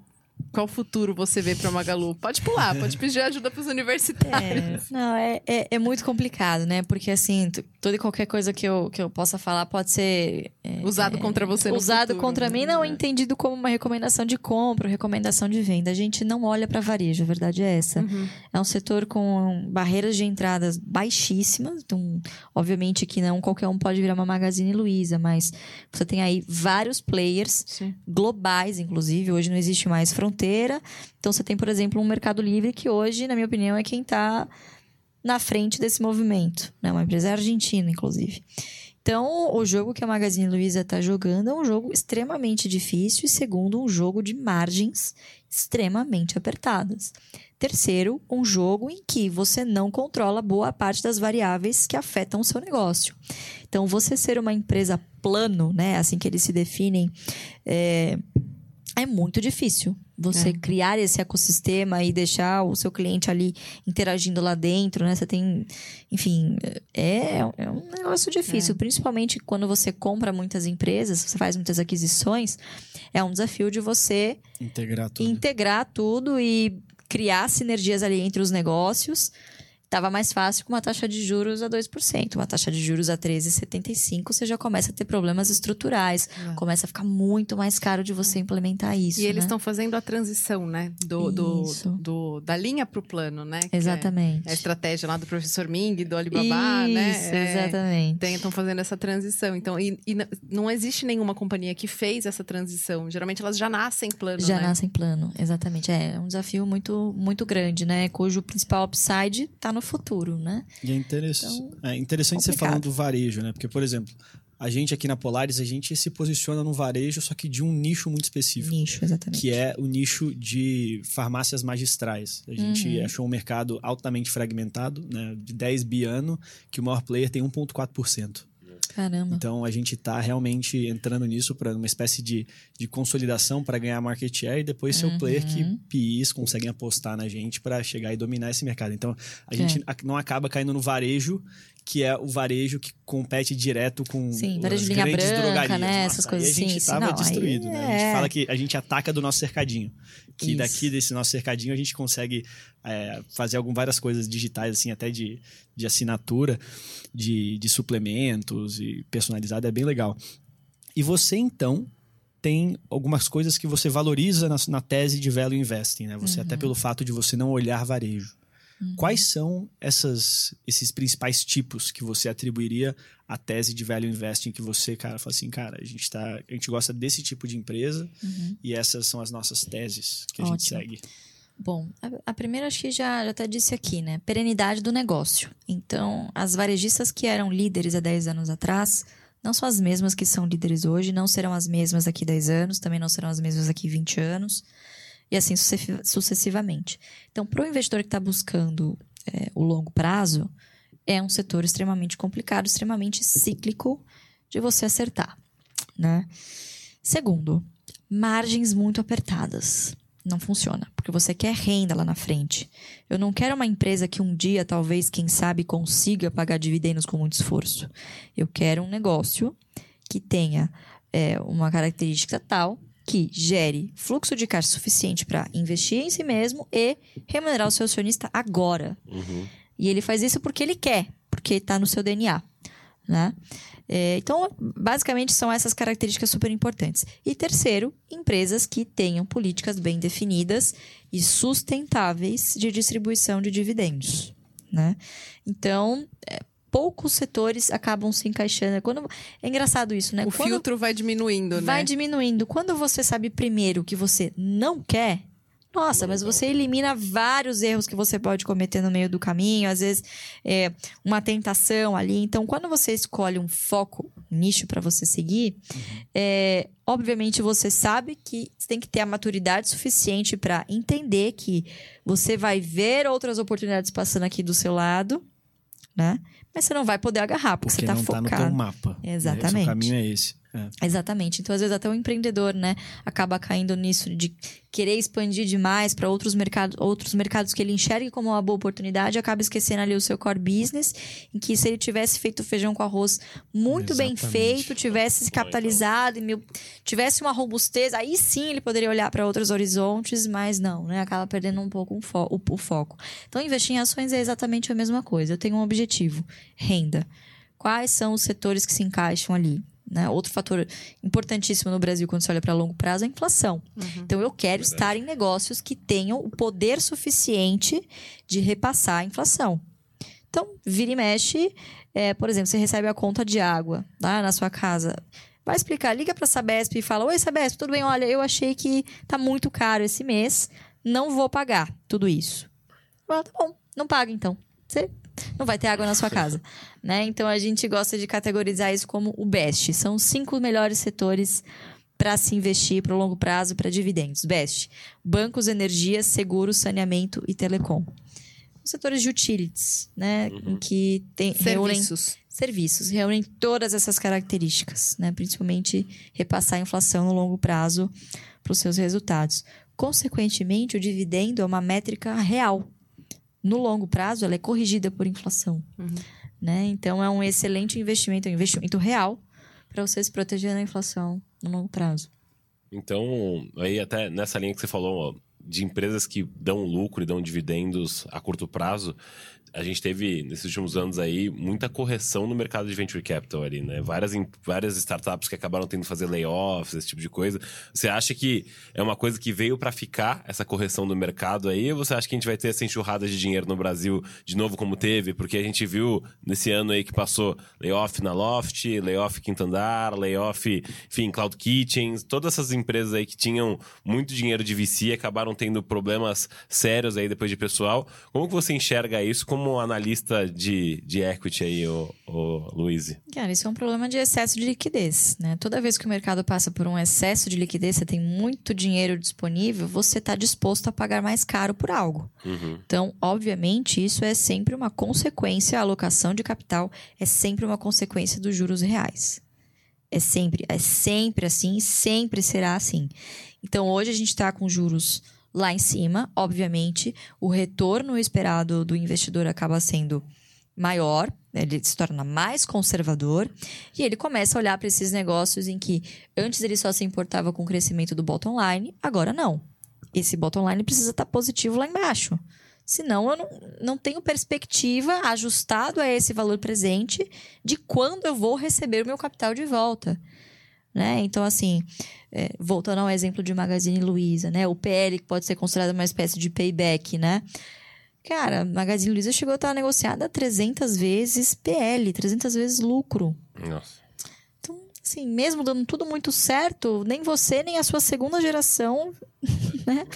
qual futuro você vê para Magalu? Pode pular, pode pedir ajuda para os universitários. Não, é, é, é muito complicado, né? Porque, assim, toda e qualquer coisa que eu, que eu possa falar pode ser é, Usado contra você usado futuro, contra mim, não É. entendido como uma recomendação de compra, recomendação de venda. A gente não olha para varejo, a verdade é essa. Uhum. É um setor com barreiras de entradas baixíssimas. Então, obviamente que não qualquer um pode virar uma Magazine Luiza, mas você tem aí vários players Sim. globais, inclusive. Hoje não existe mais fronteira. Então, você tem, por exemplo, um Mercado Livre que hoje, na minha opinião, é quem está na frente desse movimento. Né? Uma empresa argentina, inclusive. Então, o jogo que a Magazine Luiza está jogando é um jogo extremamente difícil e, segundo, um jogo de margens extremamente apertadas. Terceiro, um jogo em que você não controla boa parte das variáveis que afetam o seu negócio. Então, você ser uma empresa plano, né, assim que eles se definem, é, é muito difícil. Você É. criar esse ecossistema e deixar o seu cliente ali interagindo lá dentro, né? Você tem, enfim, é, é um negócio difícil, principalmente quando você compra muitas empresas, você faz muitas aquisições, é um desafio de você Integrar tudo. integrar tudo e criar sinergias ali entre os negócios. Tava mais fácil com uma taxa de juros a 2%. Uma taxa de juros a 13,75%, você já começa a ter problemas estruturais. É. Começa a ficar muito mais caro de você implementar isso. E eles né? estão fazendo a transição, né? Do, do, do- da linha para o plano, né? Que é Exatamente. a estratégia lá do professor Ming, do Alibaba, né? Isso, É, exatamente. Estão fazendo essa transição. Então, e, e não existe nenhuma companhia que fez essa transição. Geralmente elas já nascem plano, Já né? nascem plano, exatamente. É um desafio muito, muito grande, né? Cujo principal upside está no futuro, né? E é, interess... Então, é interessante você complicado. falando do varejo, né? Porque, por exemplo, a gente aqui na Polaris, a gente se posiciona no varejo, só que de um nicho muito específico. Nicho, exatamente. Que é o nicho de farmácias magistrais. A gente Uhum. achou um mercado altamente fragmentado, né? De 10 bi ano, que o maior player tem 1,4%. Caramba. Então a gente está realmente entrando nisso para uma espécie de, de consolidação para ganhar market share e depois ser o player que Uhum. PIs conseguem apostar na gente para chegar e dominar esse mercado. Então a É. gente ac- não acaba caindo no varejo, que é o varejo que compete direto com Sim, varejo as linha grandes branca, drogarias. né? Nossa, Essas coisas a gente assim, estava sim, não, aí destruído, né? A é. gente fala que a gente ataca do nosso cercadinho. Que Isso. daqui desse nosso cercadinho a gente consegue é, fazer algum, várias coisas digitais, assim, até de, de assinatura, de, de suplementos e personalizado, é bem legal. E você, então, tem algumas coisas que você valoriza na, na tese de value investing, né? Você até pelo fato de você não olhar varejo. Quais são essas, esses principais tipos que você atribuiria à tese de value investing que você, cara, fala assim, cara, a gente, tá, a gente gosta desse tipo de empresa e essas são as nossas teses que a gente Ótimo. segue. Bom, a, a primeira acho que já, já até disse aqui, né? Perenidade do negócio. Então, as varejistas que eram líderes há 10 anos atrás não são as mesmas que são líderes hoje, não serão as mesmas daqui 10 anos, também não serão as mesmas daqui 20 anos, e assim sucessi- sucessivamente. Então, para o investidor que está buscando é, o longo prazo, é um setor extremamente complicado, extremamente cíclico de você acertar, né? Segundo, margens muito apertadas. Não funciona, porque você quer renda lá na frente. Eu não quero uma empresa que um dia, talvez, quem sabe, consiga pagar dividendos com muito esforço. Eu quero um negócio que tenha é, uma característica tal que gere fluxo de caixa suficiente para investir em si mesmo e remunerar o seu acionista agora. Uhum. E ele faz isso porque ele quer, porque está no seu DNA. Né? É, então, basicamente, são essas características super importantes. E terceiro, empresas que tenham políticas bem definidas e sustentáveis de distribuição de dividendos. Né? Então, é, poucos setores acabam se encaixando. Quando, é engraçado isso, né? O Quando filtro vai diminuindo, vai né? diminuindo. Quando você sabe primeiro que você não quer, nossa, mas você elimina vários erros que você pode cometer no meio do caminho, às vezes é, uma tentação ali. Então, quando você escolhe um foco nicho para você seguir, é, obviamente você sabe que você tem que ter a maturidade suficiente para entender que você vai ver outras oportunidades passando aqui do seu lado, né? Mas você não vai poder agarrar, porque, Porque você tá não tá no focado. teu mapa. Exatamente. O caminho é esse. É. Exatamente. Então, às vezes, até o empreendedor, né, acaba caindo nisso de querer expandir demais para outros mercados, outros mercados que ele enxergue como uma boa oportunidade, acaba esquecendo ali o seu core business, em que se ele tivesse feito feijão com arroz muito bem Exatamente. feito, tivesse se capitalizado, e mil- tivesse uma robustez, aí sim ele poderia olhar para outros horizontes, mas não, né? Acaba perdendo um pouco um fo- o, o foco. Então, investir em ações é exatamente a mesma coisa. Eu tenho um objetivo: renda. Quais são os setores que se encaixam ali? Né? Outro fator importantíssimo no Brasil quando você olha para longo prazo é a inflação. Então eu quero estar em negócios que tenham o poder suficiente de repassar a inflação. Então, vira e mexe, é, por exemplo, você recebe a conta de água lá na sua casa. Vai explicar, liga para a Sabesp e fala: Oi, Sabesp, tudo bem? Olha, eu achei que tá muito caro esse mês, não vou pagar tudo isso. Ah, tá bom, não paga então. Você não vai ter água na sua casa. né? Então a gente gosta de categorizar isso como o BEST. São os cinco melhores setores para se investir para o longo prazo para dividendos. BEST: bancos, energia, seguros, saneamento e telecom. Os setores de utilities, né? Em que tem, reúnem Serviços. serviços, reúnem todas essas características, né? Principalmente repassar a inflação no longo prazo para os seus resultados. Consequentemente, o dividendo é uma métrica real. No longo prazo, ela é corrigida por inflação. Uhum. Né? Então, é um excelente investimento, é um investimento real para você se proteger da inflação no longo prazo. Então, aí até nessa linha que você falou, ó, de empresas que dão lucro e dão dividendos a curto prazo, a gente teve, nesses últimos anos aí, muita correção no mercado de venture capital ali, né? Várias, várias startups que acabaram tendo que fazer layoffs, esse tipo de coisa. Você acha que é uma coisa que veio para ficar, essa correção do mercado aí? Ou você acha que a gente vai ter essa enxurrada de dinheiro no Brasil de novo como teve? Porque a gente viu nesse ano aí que passou layoff na Loft, layoff Quinto Andar, layoff, enfim, Cloud Kitchens, todas essas empresas aí que tinham muito dinheiro de VC acabaram tendo problemas sérios aí depois de pessoal. Como que você enxerga isso como analista de, de equity aí, ô, ô Luiz? Cara, isso é um problema de excesso de liquidez, né? Toda vez que o mercado passa por um excesso de liquidez, você tem muito dinheiro disponível, você está disposto a pagar mais caro por algo. Uhum. Então, obviamente, isso é sempre uma consequência, a alocação de capital é sempre uma consequência dos juros reais. É sempre, é sempre assim, sempre será assim. Então, hoje a gente está com juros lá em cima, obviamente, o retorno esperado do investidor acaba sendo maior, né? ele se torna mais conservador e ele começa a olhar para esses negócios em que antes ele só se importava com o crescimento do bottom line, agora não. Esse bottom line precisa estar positivo lá embaixo. Senão eu não, não tenho perspectiva ajustado a esse valor presente de quando eu vou receber o meu capital de volta. Né? Então, assim, é, voltando ao exemplo de Magazine Luiza, né? O PL que pode ser considerado uma espécie de payback, né? Cara, Magazine Luiza chegou a estar negociada 300 vezes PL, 300 vezes lucro. Nossa. Então, assim, mesmo dando tudo muito certo, nem você nem a sua segunda geração né,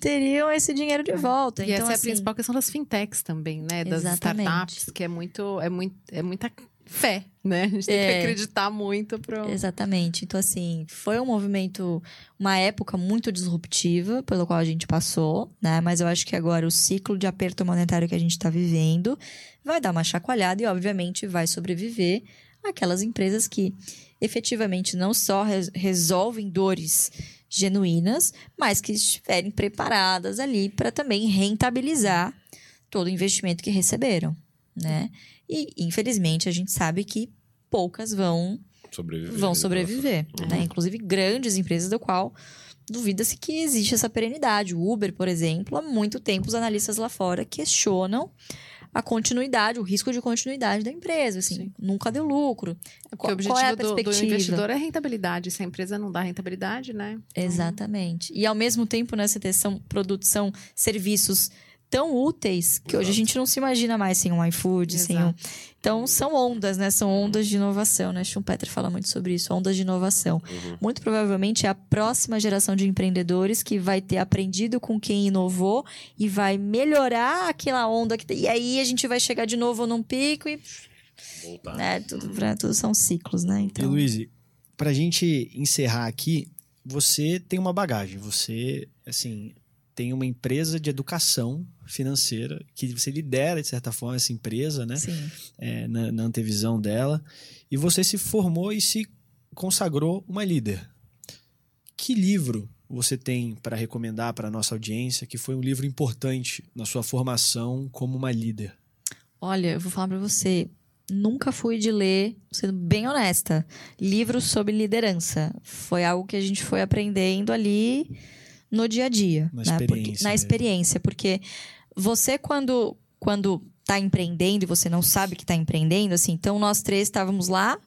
teriam esse dinheiro de volta. E então, essa é a assim, principal questão das fintechs também, né? Das Exatamente. startups, que é muito, é muito, é muita fé, né? A gente tem que É. acreditar muito pro. Exatamente. Então, assim, foi um movimento, uma época muito disruptiva pelo qual a gente passou, né? Mas eu acho que agora o ciclo de aperto monetário que a gente está vivendo vai dar uma chacoalhada e, obviamente, vai sobreviver aquelas empresas que efetivamente não só res- resolvem dores genuínas, mas que estiverem preparadas ali para também rentabilizar todo o investimento que receberam, né? E, infelizmente, a gente sabe que poucas vão Sobreviver. vão sobreviver, Uhum. né? Inclusive grandes empresas do qual duvida-se que existe essa perenidade. O Uber, por exemplo, há muito tempo os analistas lá fora questionam a continuidade, o risco de continuidade da empresa, assim, Sim. nunca deu lucro. Porque Qual- o objetivo qual é a do- do, perspectiva? investidor é rentabilidade. Se a empresa não dá rentabilidade, né? Exatamente. E ao mesmo tempo, nessa são produção, serviços tão úteis que hoje a gente não se imagina mais sem um iFood, sem um... Exato. Então, são ondas, né? São ondas de inovação, né? Schumpeter fala muito sobre isso, ondas de inovação. Uhum. Muito provavelmente é a próxima geração de empreendedores que vai ter aprendido com quem inovou e vai melhorar aquela onda. Que... E aí a gente vai chegar de novo num pico e Voltar. né? Tudo, pra- tudo são ciclos, né? E Então, Luiz, pra gente encerrar aqui, você tem uma bagagem, você, assim, tem uma empresa de educação financeira que você lidera, de certa forma, essa empresa, né? sim. É, na, na antevisão dela. E você se formou e se consagrou uma líder. Que livro você tem para recomendar para nossa audiência que foi um livro importante na sua formação como uma líder? Olha, eu vou falar pra você. Nunca fui de ler, sendo bem honesta, livros sobre liderança. Foi algo que a gente foi aprendendo ali no dia a dia. Na né? Porque- experiência na mesmo. experiência, porque você, quando, quando tá empreendendo e você não sabe que tá empreendendo, assim, então nós três estávamos lá,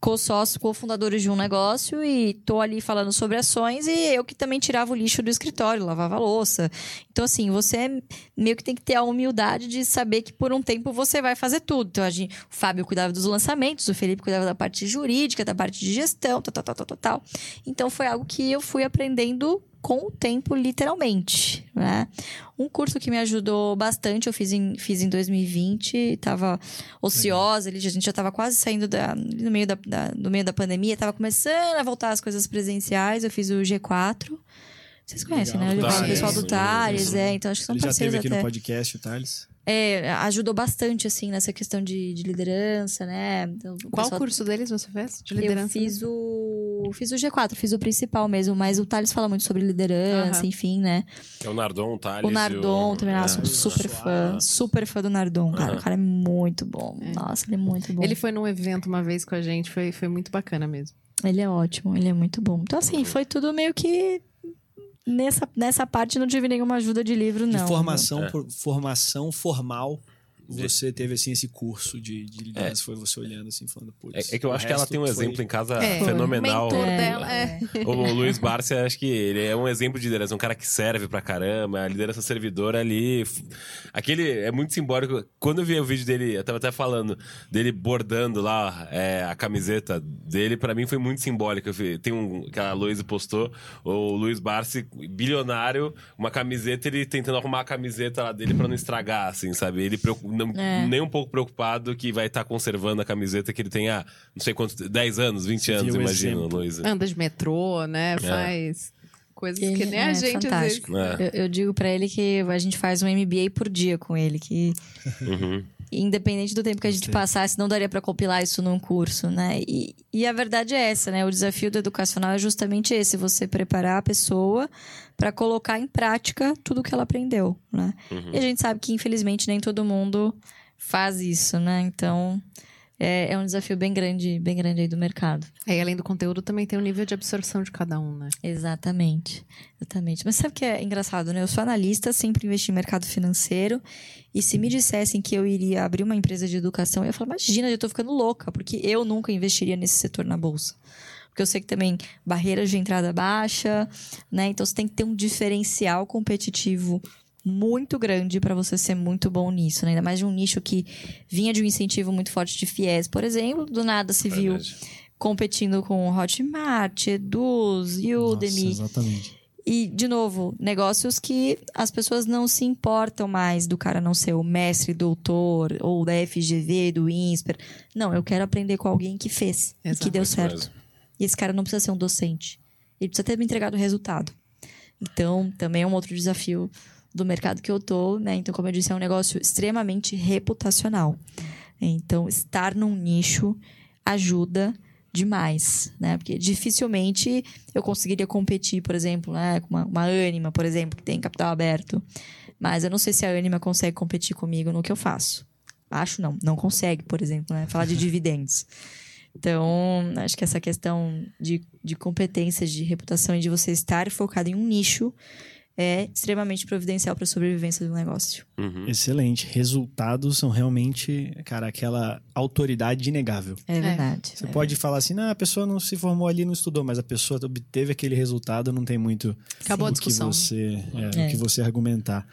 co-sócios, cofundadores de um negócio, e tô ali falando sobre ações, e eu que também tirava o lixo do escritório, lavava a louça. Então, assim, você meio que tem que ter a humildade de saber que por um tempo você vai fazer tudo. Então, a gente, o Fábio cuidava dos lançamentos, o Felipe cuidava da parte jurídica, da parte de gestão, tal, tal, tal, tal, tal, tal. Então, foi algo que eu fui aprendendo com o tempo, literalmente, né? Um curso que me ajudou bastante, eu fiz em, fiz em 2020, estava ociosa, ali, a gente já estava quase saindo da, no meio da, da- no meio da pandemia, estava começando a voltar as coisas presenciais, eu fiz o G4. Vocês conhecem, Legal. né? O Thales, pessoal do Thales, é, então acho que são Ele já parceiros esteve aqui até. no podcast, o Thales. É, ajudou bastante, assim, nessa questão de, de liderança, né? Então, o Qual pessoal- curso deles você fez? De Eu liderança? fiz o, fiz o G4, fiz o principal mesmo, mas o Thales fala muito sobre liderança, Aham. enfim, né? É o Nardon, o Thales. O Nardon o... também, nossa, É. um super fã, super fã do Nardon, cara. Aham. O cara é muito bom. Nossa, ele é muito bom. Ele foi num evento uma vez com a gente, foi, foi muito bacana mesmo. Ele é ótimo, ele é muito bom. Então, assim, foi tudo meio que. Nessa, nessa parte não tive nenhuma ajuda de livro, não. de formação, É. por- formação formal, você teve assim esse curso de, de liderança, foi você olhando assim, falando, putz. É, é que eu acho que ela tem um foi- exemplo em casa É, fenomenal. O mentor É. dela é. O Luiz Barcia, acho que ele é um exemplo de liderança, um cara que serve pra caramba, a liderança servidora ali. Aquele é muito simbólico. Quando eu vi o vídeo dele, eu tava até falando, dele bordando lá é, a camiseta dele, pra mim foi muito simbólico. Eu vi- Tem um que a Luiz postou, o Luiz Barsi, bilionário, uma camiseta, ele tentando arrumar a camiseta lá dele pra não estragar, assim, sabe? Ele preocup- não- É. nem um pouco preocupado que vai estar conservando a camiseta que ele tem há, não sei quantos, 10 anos, 20 Você anos, viu o imagina, exemplo. Luiz. Anda de metrô, né? Faz coisas que Ele nem a é gente fantástico. às vezes. É. Eu, eu digo pra ele que a gente faz um MBA por dia com ele, que Uhum. Independente do tempo que a gente passasse, não daria pra compilar isso num curso, né? E, e a verdade é essa, né? O desafio do educacional é justamente esse: você preparar a pessoa pra colocar em prática tudo que ela aprendeu, né? Uhum. E a gente sabe que, infelizmente, nem todo mundo faz isso, né? Então. É, é um desafio bem grande, bem grande aí do mercado. É, e além do conteúdo, também tem o nível de absorção de cada um, né? Exatamente. Exatamente. Mas sabe o que é engraçado, né? Eu sou analista, sempre investi em mercado financeiro. E se me dissessem que eu iria abrir uma empresa de educação, eu ia falar, imagina, eu tô ficando louca, porque eu nunca investiria nesse setor na bolsa. Porque eu sei que também barreiras de entrada baixa, né? Então você tem que ter um diferencial competitivo muito grande para você ser muito bom nisso, né? Ainda mais de um nicho que vinha de um incentivo muito forte de FIES, por exemplo, do nada se viu Verdade. competindo com Hotmart, Eduz, Udemy. Nossa, exatamente. E, de novo, negócios que as pessoas não se importam mais do cara não ser o mestre, doutor, ou da FGV, do INSPER. Não, eu quero aprender com alguém que fez e Exato. que deu certo. E esse cara não precisa ser um docente. Ele precisa ter me entregado o resultado. Então, também é um outro desafio do mercado que eu tô, né? Então, como eu disse, é um negócio extremamente reputacional. Então, estar num nicho ajuda demais, né? Porque dificilmente eu conseguiria competir, por exemplo, né? com uma, uma Anima, por exemplo, que tem capital aberto. Mas eu não sei se a Anima consegue competir comigo no que eu faço. Acho não, não consegue, por exemplo, né? Falar de dividendos. Então, acho que essa questão de, de competências, de reputação e de você estar focado em um nicho é extremamente providencial para a sobrevivência do negócio. Uhum. Excelente. Resultados são realmente, cara, aquela autoridade inegável. É verdade. Você pode falar assim, não, a pessoa não se formou ali, não estudou, mas a pessoa obteve aquele resultado, não tem muito Acabou a o que discussão. você, é, É. o que você argumentar.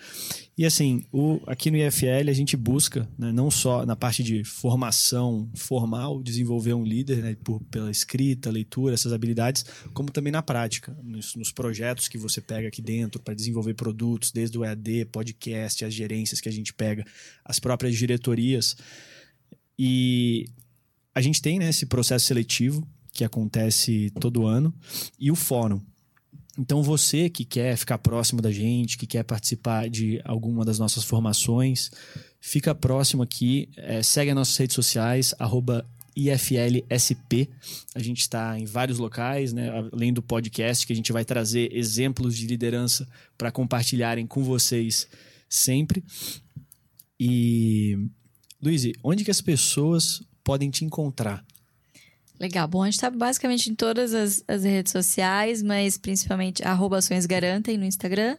E assim, o, aqui no IFL a gente busca, né, não só na parte de formação formal, desenvolver um líder né, por, pela escrita, leitura, essas habilidades, como também na prática, nos, nos projetos que você pega aqui dentro para desenvolver produtos, desde o EAD, podcast, as gerências que a gente pega, as próprias diretorias E a gente tem né, esse processo seletivo que acontece todo ano e o fórum. Então, você que quer ficar próximo da gente, que quer participar de alguma das nossas formações, fica próximo aqui, é, segue as nossas redes sociais, arroba IFLSP. A gente está em vários locais, né? além do podcast, que a gente vai trazer exemplos de liderança para compartilharem com vocês sempre. E, Luiz, onde que as pessoas podem te encontrar? Legal. Bom, a gente está basicamente em todas as, as, redes sociais, mas principalmente arroba Ações Garantem no Instagram,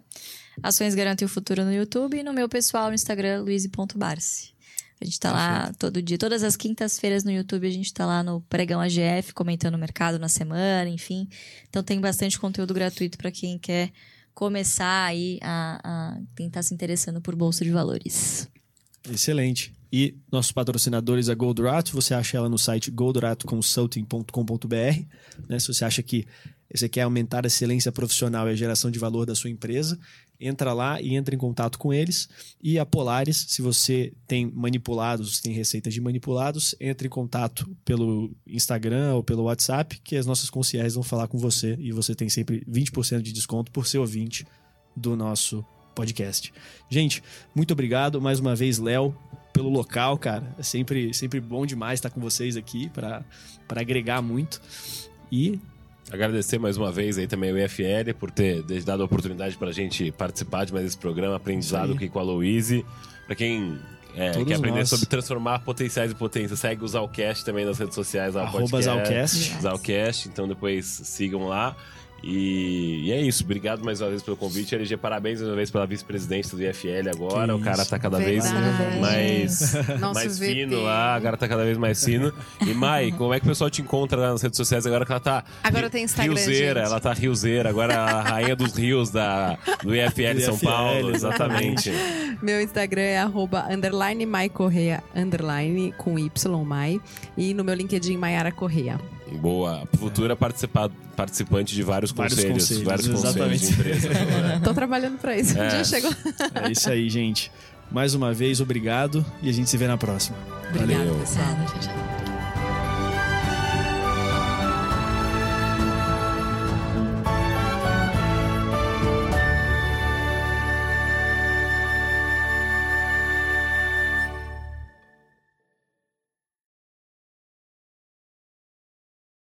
Ações Garantem o Futuro no YouTube e no meu pessoal no Instagram, luiz.barce. A gente está lá todo dia, todas as quintas-feiras no YouTube, a gente está lá no Pregão AGF, comentando o mercado na semana, enfim. Então tem bastante conteúdo gratuito para quem quer começar aí a, a tentar se interessando por Bolsa de Valores. Excelente. E nossos patrocinadores, a Goldrato, você acha ela no site goldratoconsulting.com.br. Né? Se você acha que você quer aumentar a excelência profissional e a geração de valor da sua empresa, entra lá e entra em contato com eles. E a Polaris, se você tem manipulados, tem receitas de manipulados, entre em contato pelo Instagram ou pelo WhatsApp, que as nossas concierges vão falar com você e você tem sempre 20% de desconto por ser ouvinte do nosso podcast. Gente, muito obrigado mais uma vez, Léo, pelo local, cara. É sempre, sempre bom demais estar com vocês aqui para agregar muito. E Agradecer mais uma vez aí também o IFL por ter dado a oportunidade para a gente participar de mais esse programa, aprendizado aqui com a Louise. Para quem é, quer aprender nós. sobre transformar potenciais e potências, segue o Zalcast também nas redes sociais. Arroba Zalcast. Zalcast, então depois sigam lá. E, e, é isso. Obrigado mais uma vez pelo convite. LG, parabéns mais uma vez pela vice-presidência do IFL agora. o cara tá cada Verdade. vez mais, mais fino lá. Agora tá cada vez mais fino. E Mai, como é que o pessoal te encontra lá nas redes sociais agora que ela tá. Agora tem Instagram. Riozeira, gente. ela tá riozeira. Agora a rainha dos rios da, do IFL São Paulo. Exatamente. Meu Instagram é arroba underline Mai Correia, underline com Y Mai. E no meu LinkedIn, Maiara Correia. Boa. Futura participante de vários, vários conselhos, conselhos. Vários conselhos de empresa. Tô trabalhando para isso. É. Um dia chegou. É isso aí, gente. Mais uma vez, obrigado e a gente se vê na próxima. Obrigado, pessoal.